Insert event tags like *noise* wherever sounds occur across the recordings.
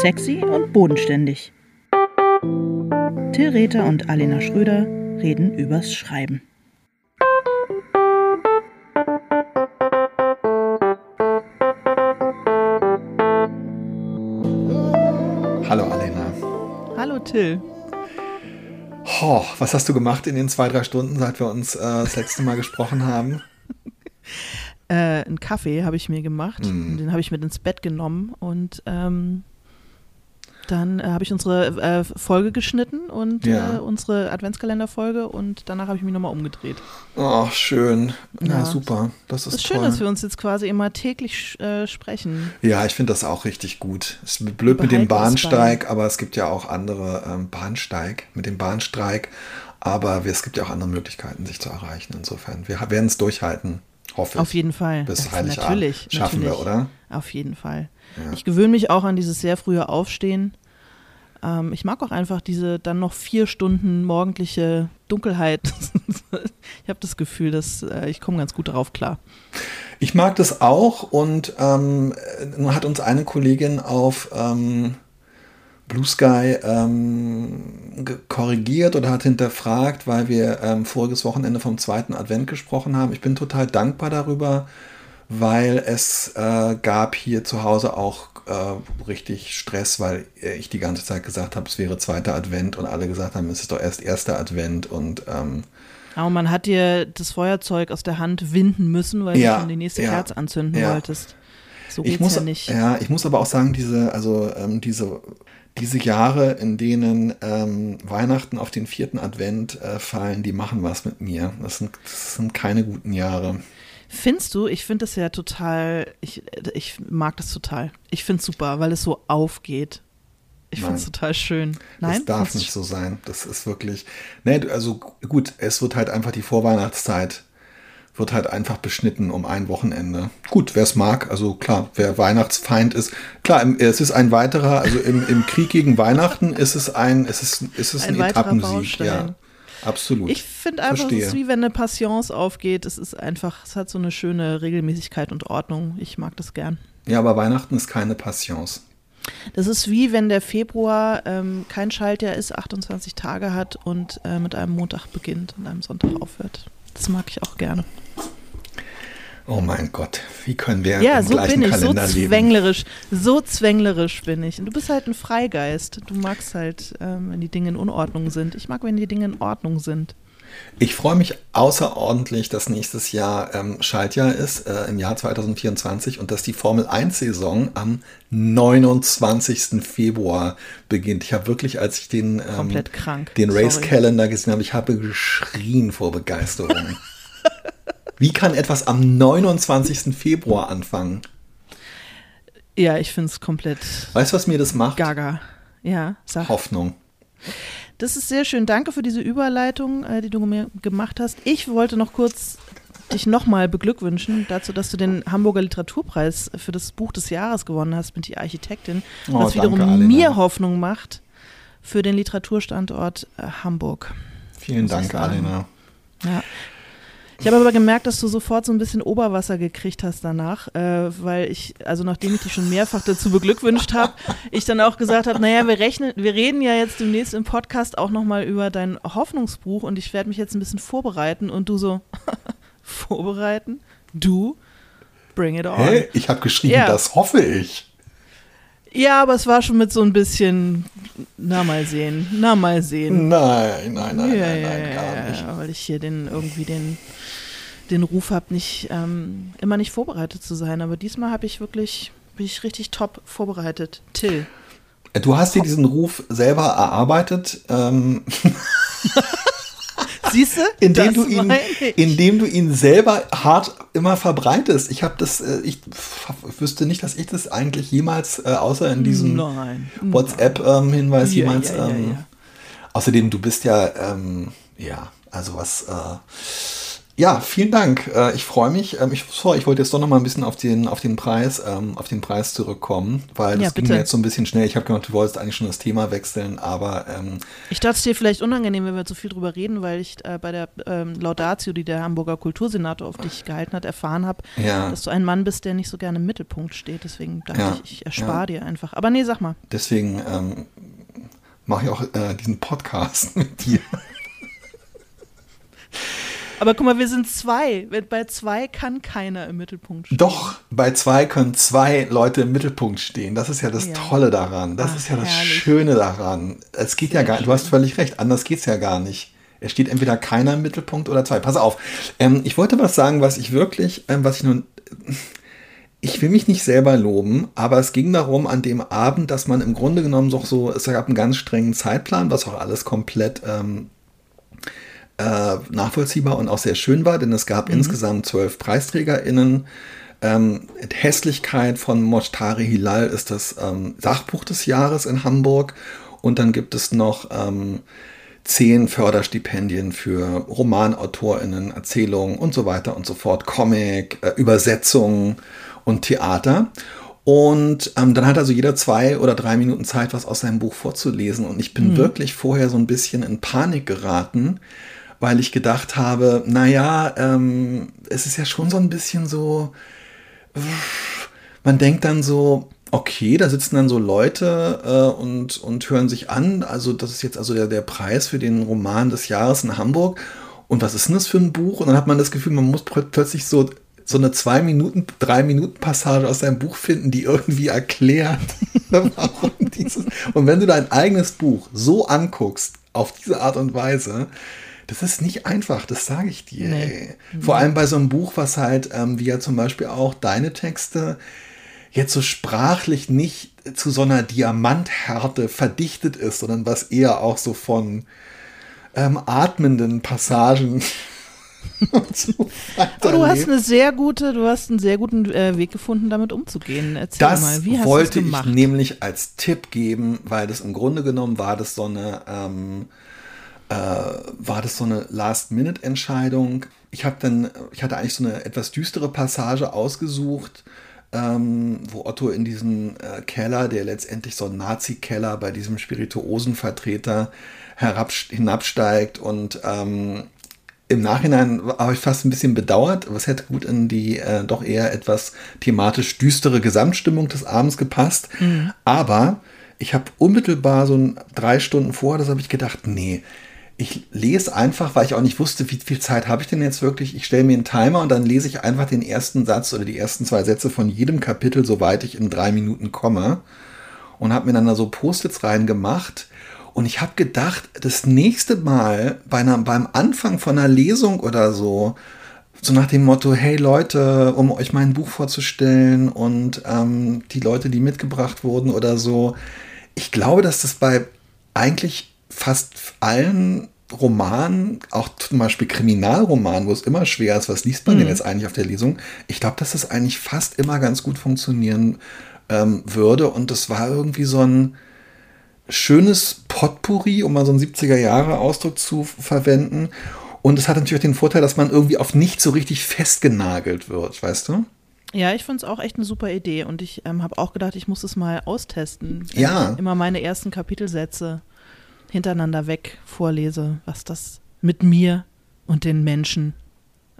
Sexy und bodenständig. Till Rether und Alena Schröder reden übers Schreiben. Hallo Alena. Hallo Till. Oh, was hast du gemacht in den zwei, drei Stunden, seit wir uns äh, das letzte Mal gesprochen haben? *laughs* Äh, einen Kaffee habe ich mir gemacht. Mm. Den habe ich mit ins Bett genommen und ähm, dann äh, habe ich unsere äh, Folge geschnitten und Ja. äh, unsere Adventskalenderfolge und danach habe ich mich nochmal umgedreht. Oh, schön. Ja, Ja. super. Das ist, Es ist schön, toll. dass wir uns jetzt quasi immer täglich äh, sprechen. ja, ich finde das auch richtig gut. Es ist blöd mit dem Bahnsteig, aber es gibt ja auch andere ähm, Bahnsteig, mit dem Bahnstreik. Aber es gibt ja auch andere Möglichkeiten, sich zu erreichen. Insofern, wir werden es durchhalten, hoffe ich. Auf jeden Fall. Bis Das- Heiligabend. Natürlich. Schaffen wir, natürlich. oder? Auf jeden Fall. Ja. Ich gewöhne mich auch an dieses sehr frühe Aufstehen. Ähm, ich mag auch einfach diese dann noch vier Stunden morgendliche Dunkelheit. *laughs* ich habe das Gefühl, dass äh, ich komme ganz gut darauf klar. Ich mag das auch und ähm, nun hat uns eine Kollegin auf ähm, Blue Sky ähm, korrigiert oder hat hinterfragt, weil wir ähm, voriges Wochenende vom zweiten Advent gesprochen haben. Ich bin total dankbar darüber, weil es äh, gab hier zu Hause auch äh, richtig Stress, weil ich die ganze Zeit gesagt habe, es wäre zweiter Advent und alle gesagt haben, es ist doch erst erster Advent und ähm, Aber man hat dir das Feuerzeug aus der Hand winden müssen, weil Ja, du schon die nächste ja, Kerze anzünden ja. wolltest. So ich geht's muss, ja nicht. Ja, ich muss aber auch sagen, diese, also ähm, diese, diese Jahre, in denen ähm, Weihnachten auf den vierten Advent äh, fallen, die machen was mit mir. Das sind, das sind keine guten Jahre. Findest du? Ich finde das ja total, ich, ich mag das total. Ich finde es super, weil es so aufgeht. Ich finde es total schön. Nein? Das darf nicht so sein. Das ist wirklich. Du- also gut, es wird halt einfach die Vorweihnachtszeit wird halt einfach beschnitten um ein Wochenende. Gut, wer es mag, also klar, wer Weihnachtsfeind ist, klar, im- es ist ein weiterer, also im, im Krieg gegen Weihnachten ist es ein, es ist, ist es Ein ein, Etappensieg, Baustein. ja. Absolut. Ich finde einfach, es Verstehe. ist wie wenn eine Passions aufgeht. Es ist einfach, es hat so eine schöne Regelmäßigkeit und Ordnung. Ich mag das gern. Ja, aber Weihnachten ist keine Passions. Das ist wie wenn der Februar ähm, kein Schaltjahr ist, 28 Tage hat und äh, mit einem Montag beginnt und einem Sonntag aufhört. Das mag ich auch gerne. Oh mein Gott, wie können wir Ja, im so gleichen bin ich, so Kalender leben? zwänglerisch, so zwänglerisch bin ich. Und du bist halt ein Freigeist. Du magst halt, ähm, wenn die Dinge in Unordnung sind. Ich mag, wenn die Dinge in Ordnung sind. Ich freue mich außerordentlich, dass nächstes Jahr ähm, Schaltjahr ist, äh, im Jahr 2024 und dass die Formel 1-Saison am 29. Februar beginnt. Ich habe wirklich, als ich den, ähm, den. Race-Calendar gesehen habe, ich habe geschrien vor Begeisterung. *laughs* Wie kann etwas am 29. Februar anfangen? Ja, ich finde es komplett Weißt du, was mir das macht? gaga. Ja, sag. Hoffnung. Das ist sehr schön. Danke für diese Überleitung, äh, die du mir gemacht hast. Ich wollte noch kurz dich nochmal beglückwünschen dazu, dass du den Hamburger Literaturpreis für das Buch des Jahres gewonnen hast mit die Architektin. Oh, was danke, wiederum Alena. mir Hoffnung macht für den Literaturstandort äh, Hamburg. Vielen Dank. Alena. Ja. Ich habe aber gemerkt, dass du sofort so ein bisschen Oberwasser gekriegt hast danach, äh, weil ich, also nachdem ich dich schon mehrfach dazu beglückwünscht habe, ich dann auch gesagt habe, naja, wir rechnen, wir reden ja jetzt demnächst im Podcast auch nochmal über dein Hoffnungsbuch und ich werde mich jetzt ein bisschen vorbereiten und du so, *laughs* vorbereiten? Du? Bring it on. Hä? Ich habe geschrieben, Ja. das hoffe ich. Ja, aber es war schon mit so ein bisschen, na mal sehen, na mal sehen. Nein, nein, nein, ja, nein, nein, ja, gar nicht. Ja, weil ich hier den irgendwie den, den Ruf habe, nicht ähm, immer nicht vorbereitet zu sein. Aber diesmal habe ich wirklich, bin ich richtig top vorbereitet. Till. Du hast dir diesen Ruf selber erarbeitet, ähm, *laughs* *laughs* Siehst du? indem, du ihn, indem du ihn selber hart immer verbreitest. Ich habe das, äh, ich wüsste nicht, dass ich das eigentlich jemals, äh, außer in diesem. WhatsApp-Hinweis Ja, jemals. ja, ja, ähm. Außerdem, du bist ja, ähm, ja, also was, äh, Ja, vielen Dank. Äh, ich freue mich. Ähm, ich, sorry, ich wollte jetzt doch noch mal ein bisschen auf den, auf den Preis, ähm, auf den Preis zurückkommen, weil das ja, ging mir jetzt so ein bisschen schnell. Ich habe gedacht, du wolltest eigentlich schon das Thema wechseln, aber ähm, ich dachte es dir vielleicht unangenehm, wenn wir zu viel drüber reden, weil ich äh, bei der ähm, Laudatio, die der Hamburger Kultursenator auf dich gehalten hat, erfahren habe, ja. dass du ein Mann bist, der nicht so gerne im Mittelpunkt steht. Deswegen dachte ja, ich, ich erspare dir einfach. Aber nee, sag mal. Deswegen ähm, mache ich auch äh, diesen Podcast *laughs* mit dir. *laughs* Aber guck mal, wir sind zwei. Bei zwei kann keiner im Mittelpunkt stehen. Doch, bei zwei können zwei Leute im Mittelpunkt stehen. Das ist ja das ja. Tolle daran. Das Ach, ist ja das herrlich. Schöne daran. Es geht Sehr ja gar nicht. Du hast völlig recht. Anders geht es ja gar nicht. Es steht entweder keiner im Mittelpunkt oder zwei. Pass auf. Ähm, ich wollte was sagen, was ich wirklich, ähm, was ich nun. Ich will mich nicht selber loben, aber es ging darum an dem Abend, dass man im Grunde genommen doch so, es gab einen ganz strengen Zeitplan, was auch alles komplett ähm, äh, nachvollziehbar und auch sehr schön war, denn es gab mhm. insgesamt zwölf PreisträgerInnen. Ähm, Hässlichkeit von Moshtari Hilal ist das ähm, Sachbuch des Jahres in Hamburg. Und dann gibt es noch ähm, zehn Förderstipendien für RomanautorInnen, Erzählungen und so weiter und so fort, Comic, äh, Übersetzungen und Theater. Und ähm, dann hat also jeder zwei oder drei Minuten Zeit, was aus seinem Buch vorzulesen. Und ich bin mhm. wirklich vorher so ein bisschen in Panik geraten, weil ich gedacht habe, naja, ähm, es ist ja schon so ein bisschen so, man denkt dann so, okay, da sitzen dann so Leute äh, und, und hören sich an, also das ist jetzt also der, der Preis für den Roman des Jahres in Hamburg. Und was ist denn das für ein Buch? Und dann hat man das Gefühl, man muss plötzlich so so eine zwei Minuten, drei Minuten Passage aus deinem Buch finden, die irgendwie erklärt, *laughs* warum dieses. Und wenn du dein eigenes Buch so anguckst, auf diese Art und Weise, das ist nicht einfach, das sage ich dir. Nee. Vor allem bei so einem Buch, was halt, ähm, wie ja zum Beispiel auch deine Texte, jetzt so sprachlich nicht zu so einer Diamanthärte verdichtet ist, sondern was eher auch so von ähm, atmenden Passagen *laughs* so Aber du hast eine sehr gute, du hast einen sehr guten äh, Weg gefunden, damit umzugehen. Erzähl das mal, wie hast wollte ich nämlich als Tipp geben, weil das im Grunde genommen war das so eine ähm, äh, war das so eine Last-Minute-Entscheidung. Ich habe dann, ich hatte eigentlich so eine etwas düstere Passage ausgesucht, ähm, wo Otto in diesen äh, Keller, der letztendlich so ein Nazi-Keller bei diesem Spirituosenvertreter hinabsteigt und ähm, im Nachhinein habe ich fast ein bisschen bedauert, es hätte gut in die äh, doch eher etwas thematisch düstere Gesamtstimmung des Abends gepasst. Mhm. Aber ich habe unmittelbar so ein, drei Stunden vorher, das habe ich gedacht, nee, ich lese einfach, weil ich auch nicht wusste, wie viel Zeit habe ich denn jetzt wirklich. Ich stelle mir einen Timer und dann lese ich einfach den ersten Satz oder die ersten zwei Sätze von jedem Kapitel, soweit ich in drei Minuten komme. Und habe mir dann da so Post-its reingemacht. Und ich habe gedacht, das nächste Mal bei einer, beim Anfang von einer Lesung oder so, so nach dem Motto, hey Leute, um euch mein Buch vorzustellen und ähm, die Leute, die mitgebracht wurden oder so. Ich glaube, dass das bei eigentlich fast allen Romanen, auch zum Beispiel Kriminalromanen, wo es immer schwer ist, was liest man mhm. denn jetzt eigentlich auf der Lesung? Ich glaube, dass das eigentlich fast immer ganz gut funktionieren ähm, würde. Und das war irgendwie so ein schönes Potpourri, um mal so einen 70er-Jahre-Ausdruck zu verwenden. Und es hat natürlich den Vorteil, dass man irgendwie auf nicht so richtig festgenagelt wird, weißt du? Ja, ich finde es auch echt eine super Idee und ich ähm, habe auch gedacht, ich muss es mal austesten. Ja. immer meine ersten Kapitelsätze hintereinander weg vorlese, was das mit mir und den Menschen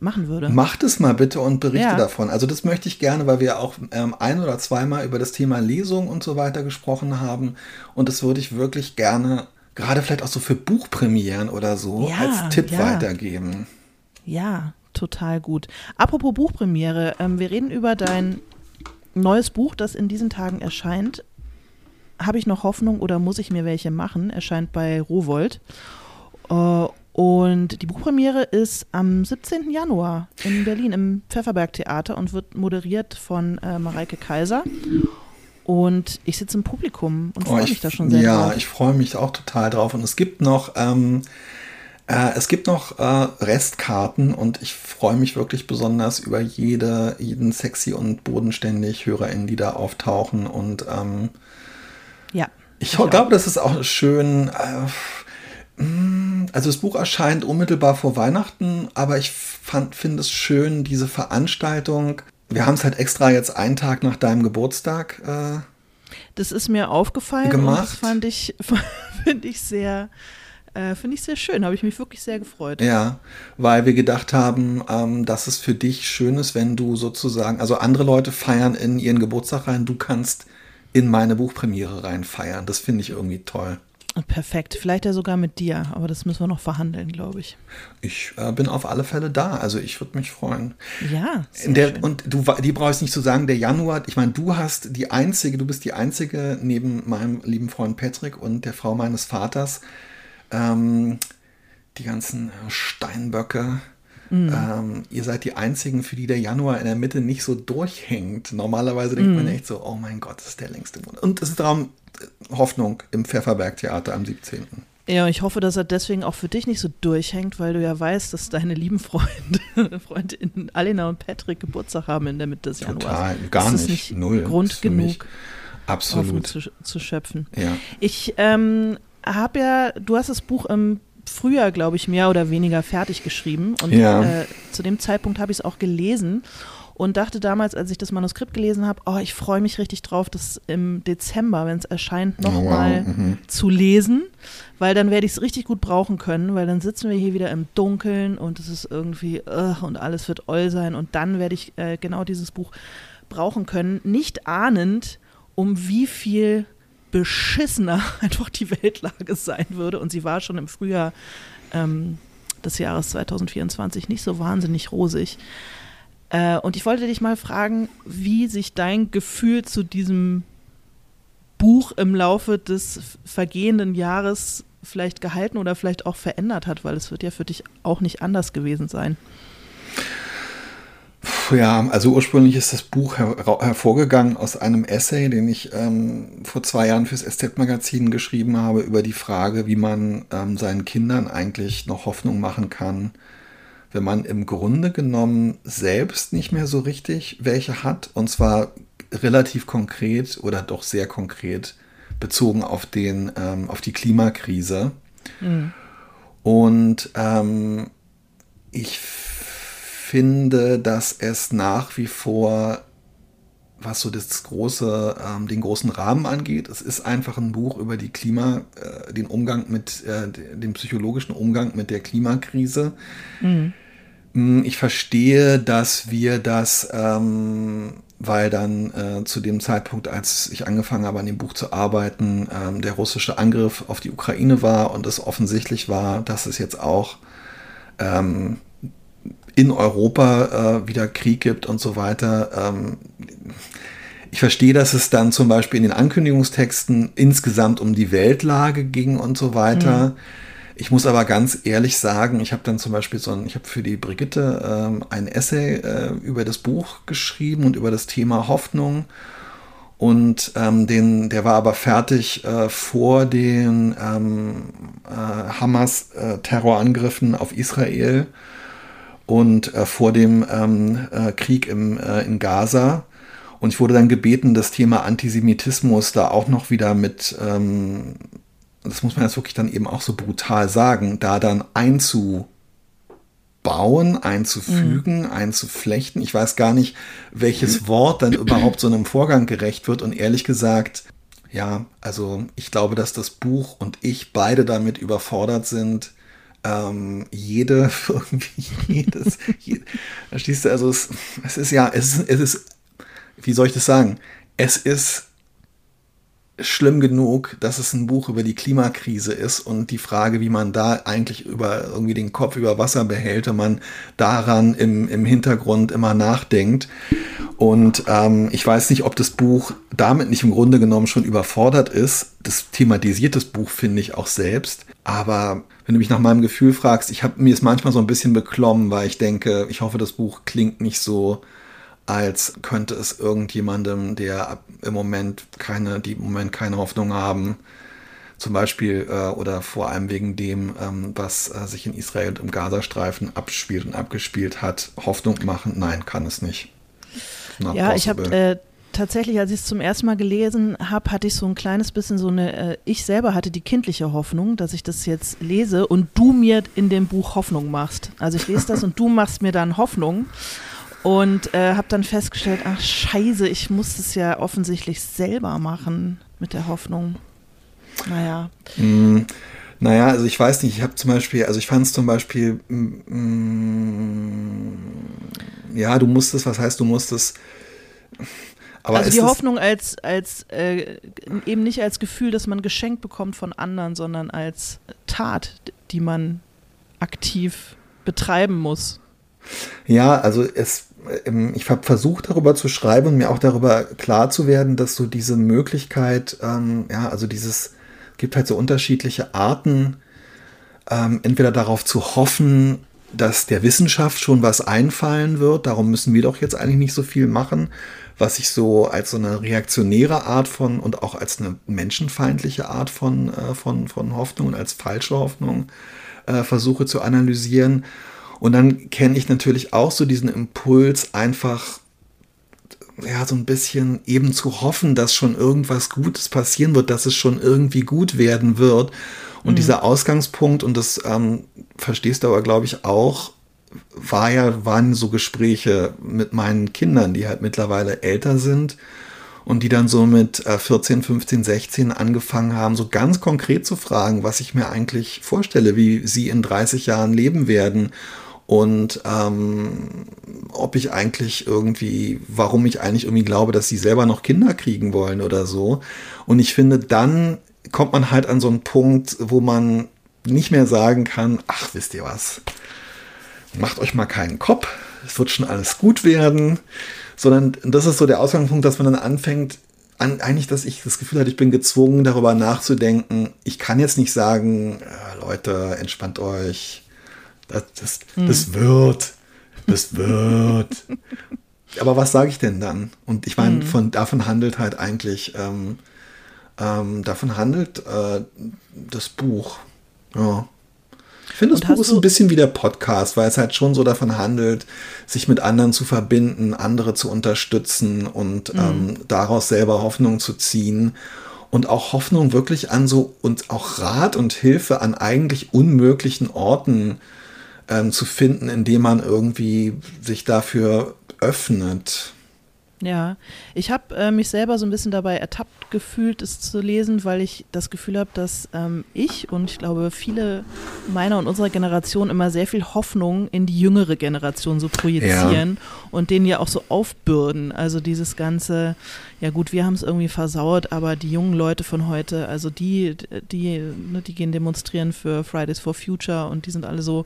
machen würde. Macht es mal bitte und berichte ja. davon. Also das möchte ich gerne, weil wir auch ähm, ein oder zweimal über das Thema Lesung und so weiter gesprochen haben. Und das würde ich wirklich gerne, gerade vielleicht auch so für Buchpremieren oder so, ja, als Tipp ja. weitergeben. Ja, total gut. Apropos Buchpremiere, ähm, wir reden über dein neues Buch, das in diesen Tagen erscheint habe ich noch Hoffnung oder muss ich mir welche machen? Erscheint bei Rowold. Äh, und die Buchpremiere ist am 17. Januar in Berlin im Pfefferberg Theater und wird moderiert von äh, Mareike Kaiser. Und ich sitze im Publikum und freue oh, mich da schon sehr ja, drauf. Ja, ich freue mich auch total drauf. Und es gibt noch, ähm, äh, es gibt noch äh, Restkarten und ich freue mich wirklich besonders über jede, jeden sexy und bodenständig HörerInnen, die da auftauchen. Und ähm, ja. Ich, ich glaube, das ist auch schön. Äh, mm, also das Buch erscheint unmittelbar vor Weihnachten, aber ich finde es schön, diese Veranstaltung. Wir haben es halt extra jetzt einen Tag nach deinem Geburtstag. Äh, das ist mir aufgefallen gemacht. das fand ich, *laughs* finde ich sehr. Äh, Finde ich sehr schön, habe ich mich wirklich sehr gefreut. Ja, weil wir gedacht haben, ähm, dass es für dich schön ist, wenn du sozusagen, also andere Leute feiern in ihren Geburtstag rein, du kannst in meine Buchpremiere rein feiern. Das finde ich irgendwie toll. Perfekt. Vielleicht ja sogar mit dir, aber das müssen wir noch verhandeln, glaube ich. Ich äh, bin auf alle Fälle da, also ich würde mich freuen. Ja. Der, und du, die brauchst nicht zu sagen, der Januar, ich meine, du hast die einzige, du bist die einzige neben meinem lieben Freund Patrick und der Frau meines Vaters, ähm, die ganzen Steinböcke, Mhm. Ähm, ihr seid die einzigen, für die der Januar in der Mitte nicht so durchhängt. Normalerweise denkt mhm. man echt so, oh mein Gott, das ist der längste Monat. Und es ist darum äh, Hoffnung im Pfefferberg-Theater am 17. Ja, ich hoffe, dass er deswegen auch für dich nicht so durchhängt, weil du ja weißt, dass deine lieben Freunde, *laughs* Freundinnen Alina und Patrick Geburtstag haben in der Mitte des Januars. Total, gar das nicht. nicht Null. Grund genug, Absolut. zu, zu schöpfen. Ja. Ich ähm, habe ja, du hast das Buch im Frühjahr, glaube ich, mehr oder weniger fertig geschrieben. Und ja. äh, zu dem Zeitpunkt habe ich es auch gelesen und dachte damals, als ich das Manuskript gelesen habe, oh, ich freue mich richtig drauf, das im Dezember, wenn es erscheint, nochmal oh, wow. mhm. zu lesen, weil dann werde ich es richtig gut brauchen können, weil dann sitzen wir hier wieder im Dunkeln und es ist irgendwie uh, und alles wird oll sein und dann werde ich äh, genau dieses Buch brauchen können, nicht ahnend, um wie viel beschissener *laughs* einfach die Weltlage sein würde. Und sie war schon im Frühjahr ähm, des Jahres 2024 nicht so wahnsinnig rosig. Äh, und ich wollte dich mal fragen, wie sich dein Gefühl zu diesem Buch im Laufe des vergehenden Jahres vielleicht gehalten oder vielleicht auch verändert hat, weil es wird ja für dich auch nicht anders gewesen sein. Ja, also ursprünglich ist das Buch her hervorgegangen aus einem Essay, den ich ähm, vor zwei Jahren fürs SZ-Magazin geschrieben habe, über die Frage, wie man ähm, seinen Kindern eigentlich noch Hoffnung machen kann, wenn man im Grunde genommen selbst nicht mehr so richtig welche hat. Und zwar relativ konkret oder doch sehr konkret bezogen auf, den, ähm, auf die Klimakrise. Mhm. Und ähm, ich finde, dass es nach wie vor, was so das große, ähm, den großen Rahmen angeht, es ist einfach ein Buch über die Klima, äh, den Umgang mit, äh, den psychologischen Umgang mit der Klimakrise. Mhm. Mm, ich verstehe, dass wir das, ähm, weil dann äh, zu dem Zeitpunkt, als ich angefangen habe, an dem Buch zu arbeiten, ähm, der russische Angriff auf die Ukraine war und es offensichtlich war, dass es jetzt auch ähm, in Europa äh, wieder Krieg gibt und so weiter. Ähm, ich verstehe, dass es dann zum Beispiel in den Ankündigungstexten insgesamt um die Weltlage ging und so weiter. Mhm. Ich muss aber ganz ehrlich sagen, ich habe dann zum Beispiel so ein, ich habe für die Brigitte ähm, ein Essay äh, über das Buch geschrieben und über das Thema Hoffnung. Und ähm, den, der war aber fertig äh, vor den ähm, äh, Hamas-Terrorangriffen auf Israel und äh, vor dem ähm, äh, Krieg im, äh, in Gaza. Und ich wurde dann gebeten, das Thema Antisemitismus da auch noch wieder mit, ähm, das muss man jetzt wirklich dann eben auch so brutal sagen, da dann einzubauen, einzufügen, mhm. einzuflechten. Ich weiß gar nicht, welches Wort dann überhaupt so einem Vorgang gerecht wird. Und ehrlich gesagt, ja, also ich glaube, dass das Buch und ich beide damit überfordert sind, ähm, jede, *laughs* irgendwie jedes, jede, verstehst du, also es, es ist ja, es es ist, wie soll ich das sagen? Es ist schlimm genug, dass es ein Buch über die Klimakrise ist und die Frage, wie man da eigentlich über irgendwie den Kopf über Wasser behält, wenn man daran im, im Hintergrund immer nachdenkt. Und ähm, ich weiß nicht, ob das Buch damit nicht im Grunde genommen schon überfordert ist. Das thematisiert das Buch, finde ich, auch selbst. Aber wenn du mich nach meinem Gefühl fragst, ich habe mir es manchmal so ein bisschen beklommen, weil ich denke, ich hoffe, das Buch klingt nicht so, als könnte es irgendjemandem, der im Moment keine, die im Moment keine Hoffnung haben, zum Beispiel äh, oder vor allem wegen dem, ähm, was äh, sich in Israel und im Gazastreifen abspielt und abgespielt hat, Hoffnung machen? Nein, kann es nicht. ja, ich habe äh, tatsächlich, als ich es zum ersten Mal gelesen habe, hatte ich so ein kleines bisschen so eine, äh, ich selber hatte die kindliche Hoffnung, dass ich das jetzt lese und du mir in dem Buch Hoffnung machst. Also ich lese das und du machst mir dann Hoffnung. Und äh, habe dann festgestellt, ach scheiße, ich muss es ja offensichtlich selber machen mit der Hoffnung. Naja. Mm, naja, also ich weiß nicht, ich habe zum Beispiel, also ich fand es zum Beispiel, mm, mm, ja, du musstest, was heißt du musstest, aber also die Hoffnung als, als äh, eben nicht als Gefühl, das man geschenkt bekommt von anderen, sondern als Tat, die man aktiv betreiben muss. Ja, also es, ich habe versucht darüber zu schreiben und mir auch darüber klar zu werden, dass so diese Möglichkeit, ähm, ja, also dieses, gibt halt so unterschiedliche Arten, ähm, entweder darauf zu hoffen, dass der Wissenschaft schon was einfallen wird, darum müssen wir doch jetzt eigentlich nicht so viel machen, was ich so als so eine reaktionäre Art von und auch als eine menschenfeindliche Art von, äh, von, von Hoffnung und als falsche Hoffnung äh, versuche zu analysieren. Und dann kenne ich natürlich auch so diesen Impuls, einfach ja, so ein bisschen eben zu hoffen, dass schon irgendwas Gutes passieren wird, dass es schon irgendwie gut werden wird. Und mhm. dieser Ausgangspunkt, und das ähm, verstehst du aber, glaube ich, auch, war ja, waren so Gespräche mit meinen Kindern, die halt mittlerweile älter sind und die dann so mit 14, 15, 16 angefangen haben, so ganz konkret zu fragen, was ich mir eigentlich vorstelle, wie sie in 30 Jahren leben werden und ähm, ob ich eigentlich irgendwie, warum ich eigentlich irgendwie glaube, dass sie selber noch Kinder kriegen wollen oder so. Und ich finde, dann kommt man halt an so einen Punkt, wo man nicht mehr sagen kann, ach, wisst ihr was, macht euch mal keinen Kopf, es wird schon alles gut werden, sondern das ist so der Ausgangspunkt, dass man dann anfängt, an, eigentlich, dass ich das Gefühl hatte, ich bin gezwungen, darüber nachzudenken. Ich kann jetzt nicht sagen, äh, Leute, entspannt euch, das, das, hm. das wird, das wird. *laughs* Aber was sage ich denn dann? Und ich meine, hm. von, davon handelt halt eigentlich, ähm, ähm, davon handelt äh, das Buch. Ja. Ich finde, das Buch ist ein bisschen wie der Podcast, weil es halt schon so davon handelt, sich mit anderen zu verbinden, andere zu unterstützen und mhm. ähm, daraus selber Hoffnung zu ziehen. Und auch Hoffnung wirklich an so und auch Rat und Hilfe an eigentlich unmöglichen Orten ähm, zu finden, indem man irgendwie sich dafür öffnet. Ja, ich habe äh, mich selber so ein bisschen dabei ertappt gefühlt, es zu lesen, weil ich das Gefühl habe, dass ähm, ich und ich glaube viele meiner und unserer Generation immer sehr viel Hoffnung in die jüngere Generation so projizieren ja. und denen ja auch so aufbürden. Also dieses ganze, ja gut, wir haben es irgendwie versaut, aber die jungen Leute von heute, also die, die, ne, die gehen demonstrieren für Fridays for Future und die sind alle so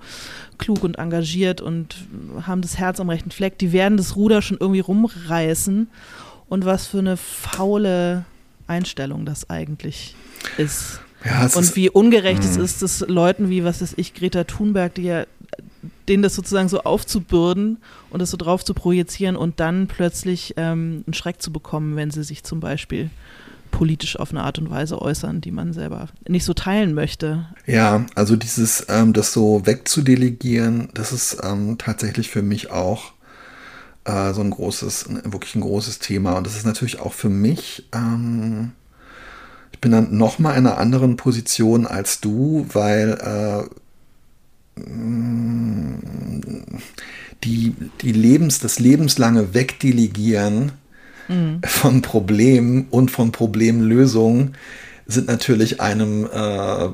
klug und engagiert und haben das Herz am rechten Fleck, die werden das Ruder schon irgendwie rumreißen. Und was für eine faule Einstellung das eigentlich ist. Ja, und wie ungerecht es mhm. ist, dass Leuten wie, was weiß ich, Greta Thunberg, die ja denen das sozusagen so aufzubürden und das so drauf zu projizieren und dann plötzlich ähm, einen Schreck zu bekommen, wenn sie sich zum Beispiel politisch auf eine Art und Weise äußern, die man selber nicht so teilen möchte. Ja, also dieses, ähm, das so wegzudelegieren, das ist ähm, tatsächlich für mich auch äh, so ein großes, wirklich ein großes Thema. Und das ist natürlich auch für mich, ähm, ich bin dann nochmal in einer anderen Position als du, weil äh, die, die Lebens, das lebenslange Wegdelegieren mhm. von Problemen und von Problemlösungen sind natürlich einem äh,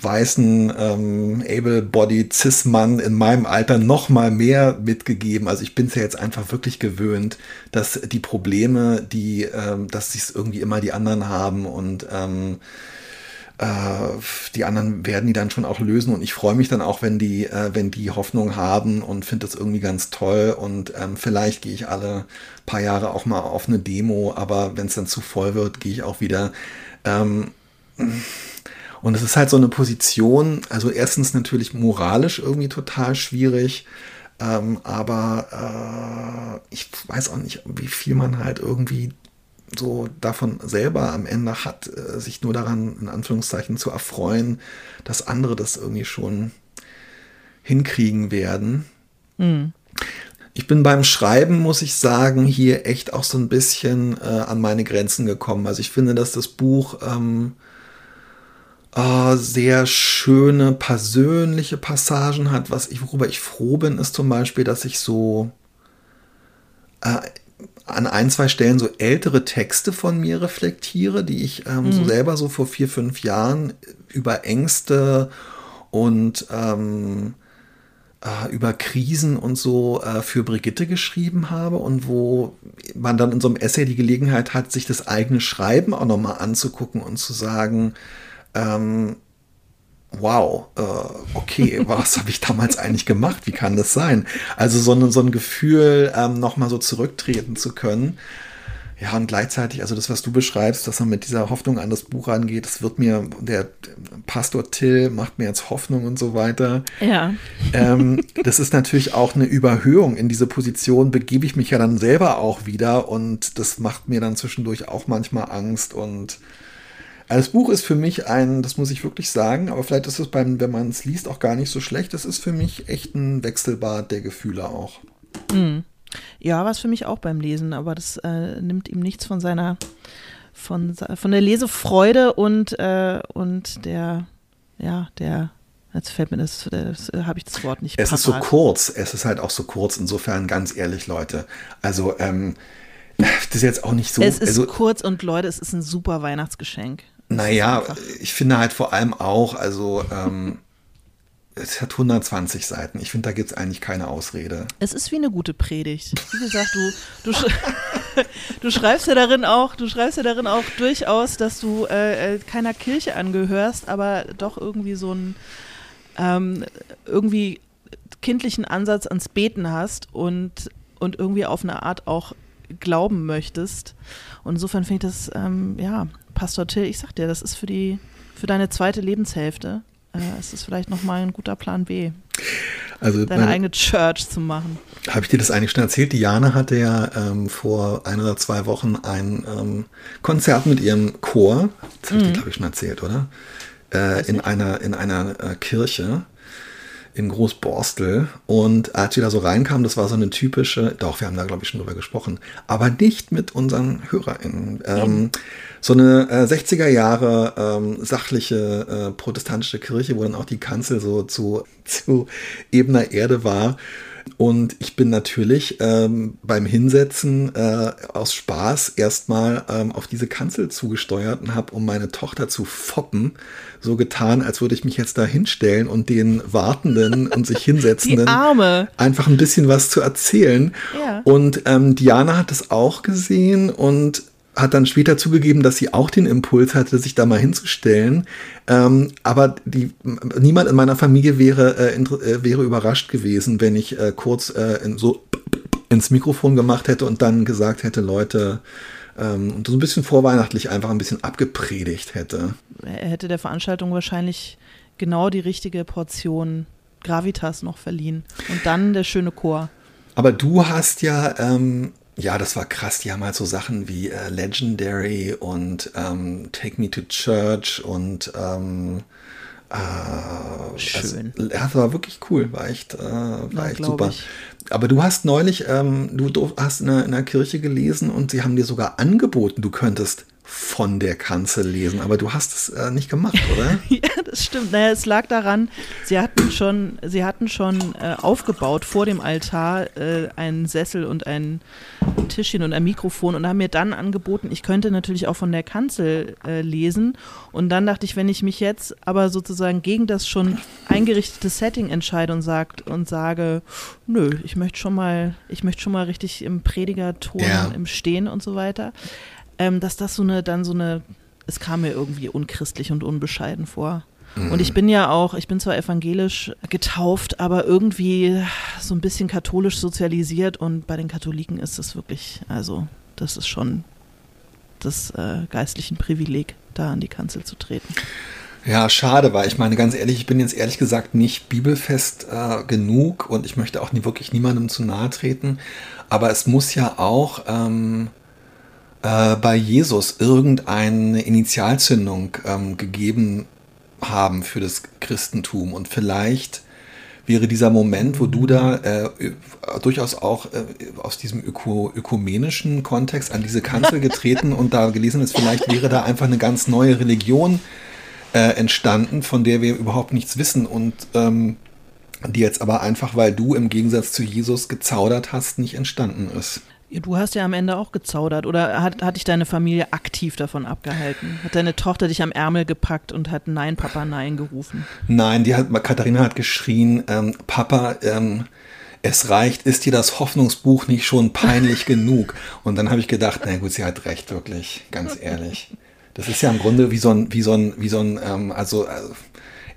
weißen ähm, able-bodied cis-Mann in meinem Alter noch mal mehr mitgegeben. Also ich bin es ja jetzt einfach wirklich gewöhnt, dass die Probleme, die, ähm, dass sich irgendwie immer die anderen haben und ähm, äh, die anderen werden die dann schon auch lösen. Und ich freue mich dann auch, wenn die, äh, wenn die Hoffnung haben und finde das irgendwie ganz toll. Und ähm, vielleicht gehe ich alle paar Jahre auch mal auf eine Demo, aber wenn es dann zu voll wird, gehe ich auch wieder. Ähm, und es ist halt so eine Position, also erstens natürlich moralisch irgendwie total schwierig, ähm, aber äh, ich weiß auch nicht, wie viel man halt irgendwie so davon selber am Ende hat, äh, sich nur daran in Anführungszeichen zu erfreuen, dass andere das irgendwie schon hinkriegen werden. Mhm. Ich bin beim Schreiben, muss ich sagen, hier echt auch so ein bisschen äh, an meine Grenzen gekommen. Also ich finde, dass das Buch ähm, äh, sehr schöne persönliche Passagen hat. Was ich, worüber ich froh bin, ist zum Beispiel, dass ich so äh, an ein, zwei Stellen so ältere Texte von mir reflektiere, die ich ähm, mhm. so selber so vor vier, fünf Jahren über Ängste und ähm, äh, über Krisen und so äh, für Brigitte geschrieben habe und wo man dann in so einem Essay die Gelegenheit hat, sich das eigene Schreiben auch nochmal anzugucken und zu sagen, ähm, wow, äh, okay, *laughs* was habe ich damals eigentlich gemacht? Wie kann das sein? Also so, ein, so ein Gefühl, ähm, nochmal so zurücktreten zu können. Ja, und gleichzeitig, also das, was du beschreibst, dass man mit dieser Hoffnung an das Buch rangeht, das wird mir, der Pastor Till macht mir jetzt Hoffnung und so weiter. Ja. Ähm, das ist natürlich auch eine Überhöhung. In diese Position begebe ich mich ja dann selber auch wieder und das macht mir dann zwischendurch auch manchmal Angst und das Buch ist für mich ein, das muss ich wirklich sagen, aber vielleicht ist es beim, wenn man es liest, auch gar nicht so schlecht. Es ist für mich echt ein Wechselbad der Gefühle auch. Mhm. Ja, war es für mich auch beim Lesen, aber das äh, nimmt ihm nichts von seiner, von, von der Lesefreude und, äh, und der, ja, der Jetzt fällt mir das, das habe ich das Wort nicht. Es parat. ist so kurz. Es ist halt auch so kurz. Insofern ganz ehrlich, Leute. Also ähm, das ist jetzt auch nicht so. Es ist also, kurz und Leute, es ist ein super Weihnachtsgeschenk. Naja, ich finde halt vor allem auch, also ähm, es hat 120 Seiten. Ich finde, da gibt es eigentlich keine Ausrede. Es ist wie eine gute Predigt. Wie gesagt, du, du, sch *laughs* du, schreibst ja darin auch, du schreibst ja darin auch durchaus, dass du äh, äh keiner Kirche angehörst, aber doch irgendwie so einen ähm, irgendwie kindlichen Ansatz ans Beten hast und, und irgendwie auf eine Art auch glauben möchtest. Und insofern finde ich das, ähm, ja, Pastor Till, ich sag dir, das ist für die, für deine zweite Lebenshälfte. Äh, es ist vielleicht nochmal ein guter Plan B. Also deine meine, eigene Church zu machen. Habe ich dir das eigentlich schon erzählt? Diana hatte ja ähm, vor ein oder zwei Wochen ein ähm, Konzert mit ihrem Chor. Das habe ich mhm. dir, glaube ich, schon erzählt, oder? Äh, in, einer, in einer äh, Kirche in Großborstel. Und als wir da so reinkamen, das war so eine typische, doch, wir haben da, glaube ich, schon drüber gesprochen, aber nicht mit unseren HörerInnen. Ähm, so eine äh, 60er Jahre ähm, sachliche äh, protestantische Kirche, wo dann auch die Kanzel so zu, *laughs* zu ebener Erde war. Und ich bin natürlich ähm, beim Hinsetzen äh, aus Spaß erstmal ähm, auf diese Kanzel zugesteuert und habe, um meine Tochter zu foppen, so getan, als würde ich mich jetzt da hinstellen und den Wartenden und sich *laughs* Hinsetzenden einfach ein bisschen was zu erzählen. Ja. Und ähm, Diana hat es auch gesehen und hat dann später zugegeben, dass sie auch den Impuls hatte, sich da mal hinzustellen. Ähm, aber die, niemand in meiner Familie wäre, äh, äh, wäre überrascht gewesen, wenn ich äh, kurz äh, in so ins Mikrofon gemacht hätte und dann gesagt hätte, Leute, ähm, und so ein bisschen vorweihnachtlich einfach ein bisschen abgepredigt hätte. Er hätte der Veranstaltung wahrscheinlich genau die richtige Portion Gravitas noch verliehen. Und dann der schöne Chor. Aber du hast ja ähm, ja, das war krass. Die haben halt so Sachen wie äh, Legendary und ähm, Take Me to Church und ähm, äh, Schön. Also, ja, das war wirklich cool, war echt, äh, war ja, echt super. Ich. Aber du hast neulich, ähm, du hast in einer, in einer Kirche gelesen und sie haben dir sogar angeboten, du könntest von der Kanzel lesen, aber du hast es äh, nicht gemacht, oder? *laughs* ja, das stimmt. Naja, es lag daran, sie hatten schon, sie hatten schon äh, aufgebaut vor dem Altar äh, einen Sessel und ein Tischchen und ein Mikrofon und haben mir dann angeboten, ich könnte natürlich auch von der Kanzel äh, lesen. Und dann dachte ich, wenn ich mich jetzt aber sozusagen gegen das schon eingerichtete Setting entscheide und sagt und sage, nö, ich möchte schon mal, ich möchte schon mal richtig im Predigerton, ja. im Stehen und so weiter ähm, dass das so eine, dann so eine, es kam mir irgendwie unchristlich und unbescheiden vor. Und ich mhm. bin ja auch, ich bin zwar evangelisch getauft, aber irgendwie so ein bisschen katholisch sozialisiert und bei den Katholiken ist es wirklich, also das ist schon das äh, geistlichen Privileg, da an die Kanzel zu treten. Ja, schade, weil ich meine, ganz ehrlich, ich bin jetzt ehrlich gesagt nicht bibelfest äh, genug und ich möchte auch nie, wirklich niemandem zu nahe treten. Aber es muss ja auch ähm, äh, bei Jesus irgendeine Initialzündung ähm, gegeben haben für das Christentum. Und vielleicht wäre dieser Moment, wo du da äh, durchaus auch äh, aus diesem öko ökumenischen Kontext an diese Kanzel *laughs* getreten und da gelesen ist, vielleicht wäre da einfach eine ganz neue Religion äh, entstanden, von der wir überhaupt nichts wissen und ähm, die jetzt aber einfach, weil du im Gegensatz zu Jesus gezaudert hast, nicht entstanden ist. Du hast ja am Ende auch gezaudert oder hat, hat dich deine Familie aktiv davon abgehalten? Hat deine Tochter dich am Ärmel gepackt und hat Nein, Papa, Nein gerufen? Nein, die hat, Katharina hat geschrien, ähm, Papa, ähm, es reicht, ist dir das Hoffnungsbuch nicht schon peinlich genug? Und dann habe ich gedacht, na gut, sie hat recht, wirklich, ganz ehrlich. Das ist ja im Grunde wie so ein, wie so ein, wie so ein, ähm, also, also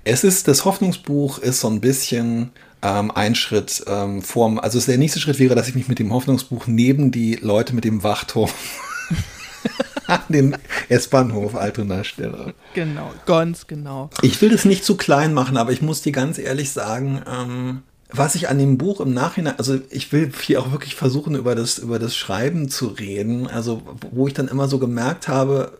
es ist, das Hoffnungsbuch ist so ein bisschen ähm, ein Schritt ähm, vorm, also der nächste Schritt wäre, dass ich mich mit dem Hoffnungsbuch neben die Leute mit dem Wachturm *laughs* an den S-Bahnhof Altona stelle. Genau, ganz genau. Ich will das nicht zu klein machen, aber ich muss dir ganz ehrlich sagen, ähm, was ich an dem Buch im Nachhinein, also ich will hier auch wirklich versuchen, über das, über das Schreiben zu reden, also wo ich dann immer so gemerkt habe,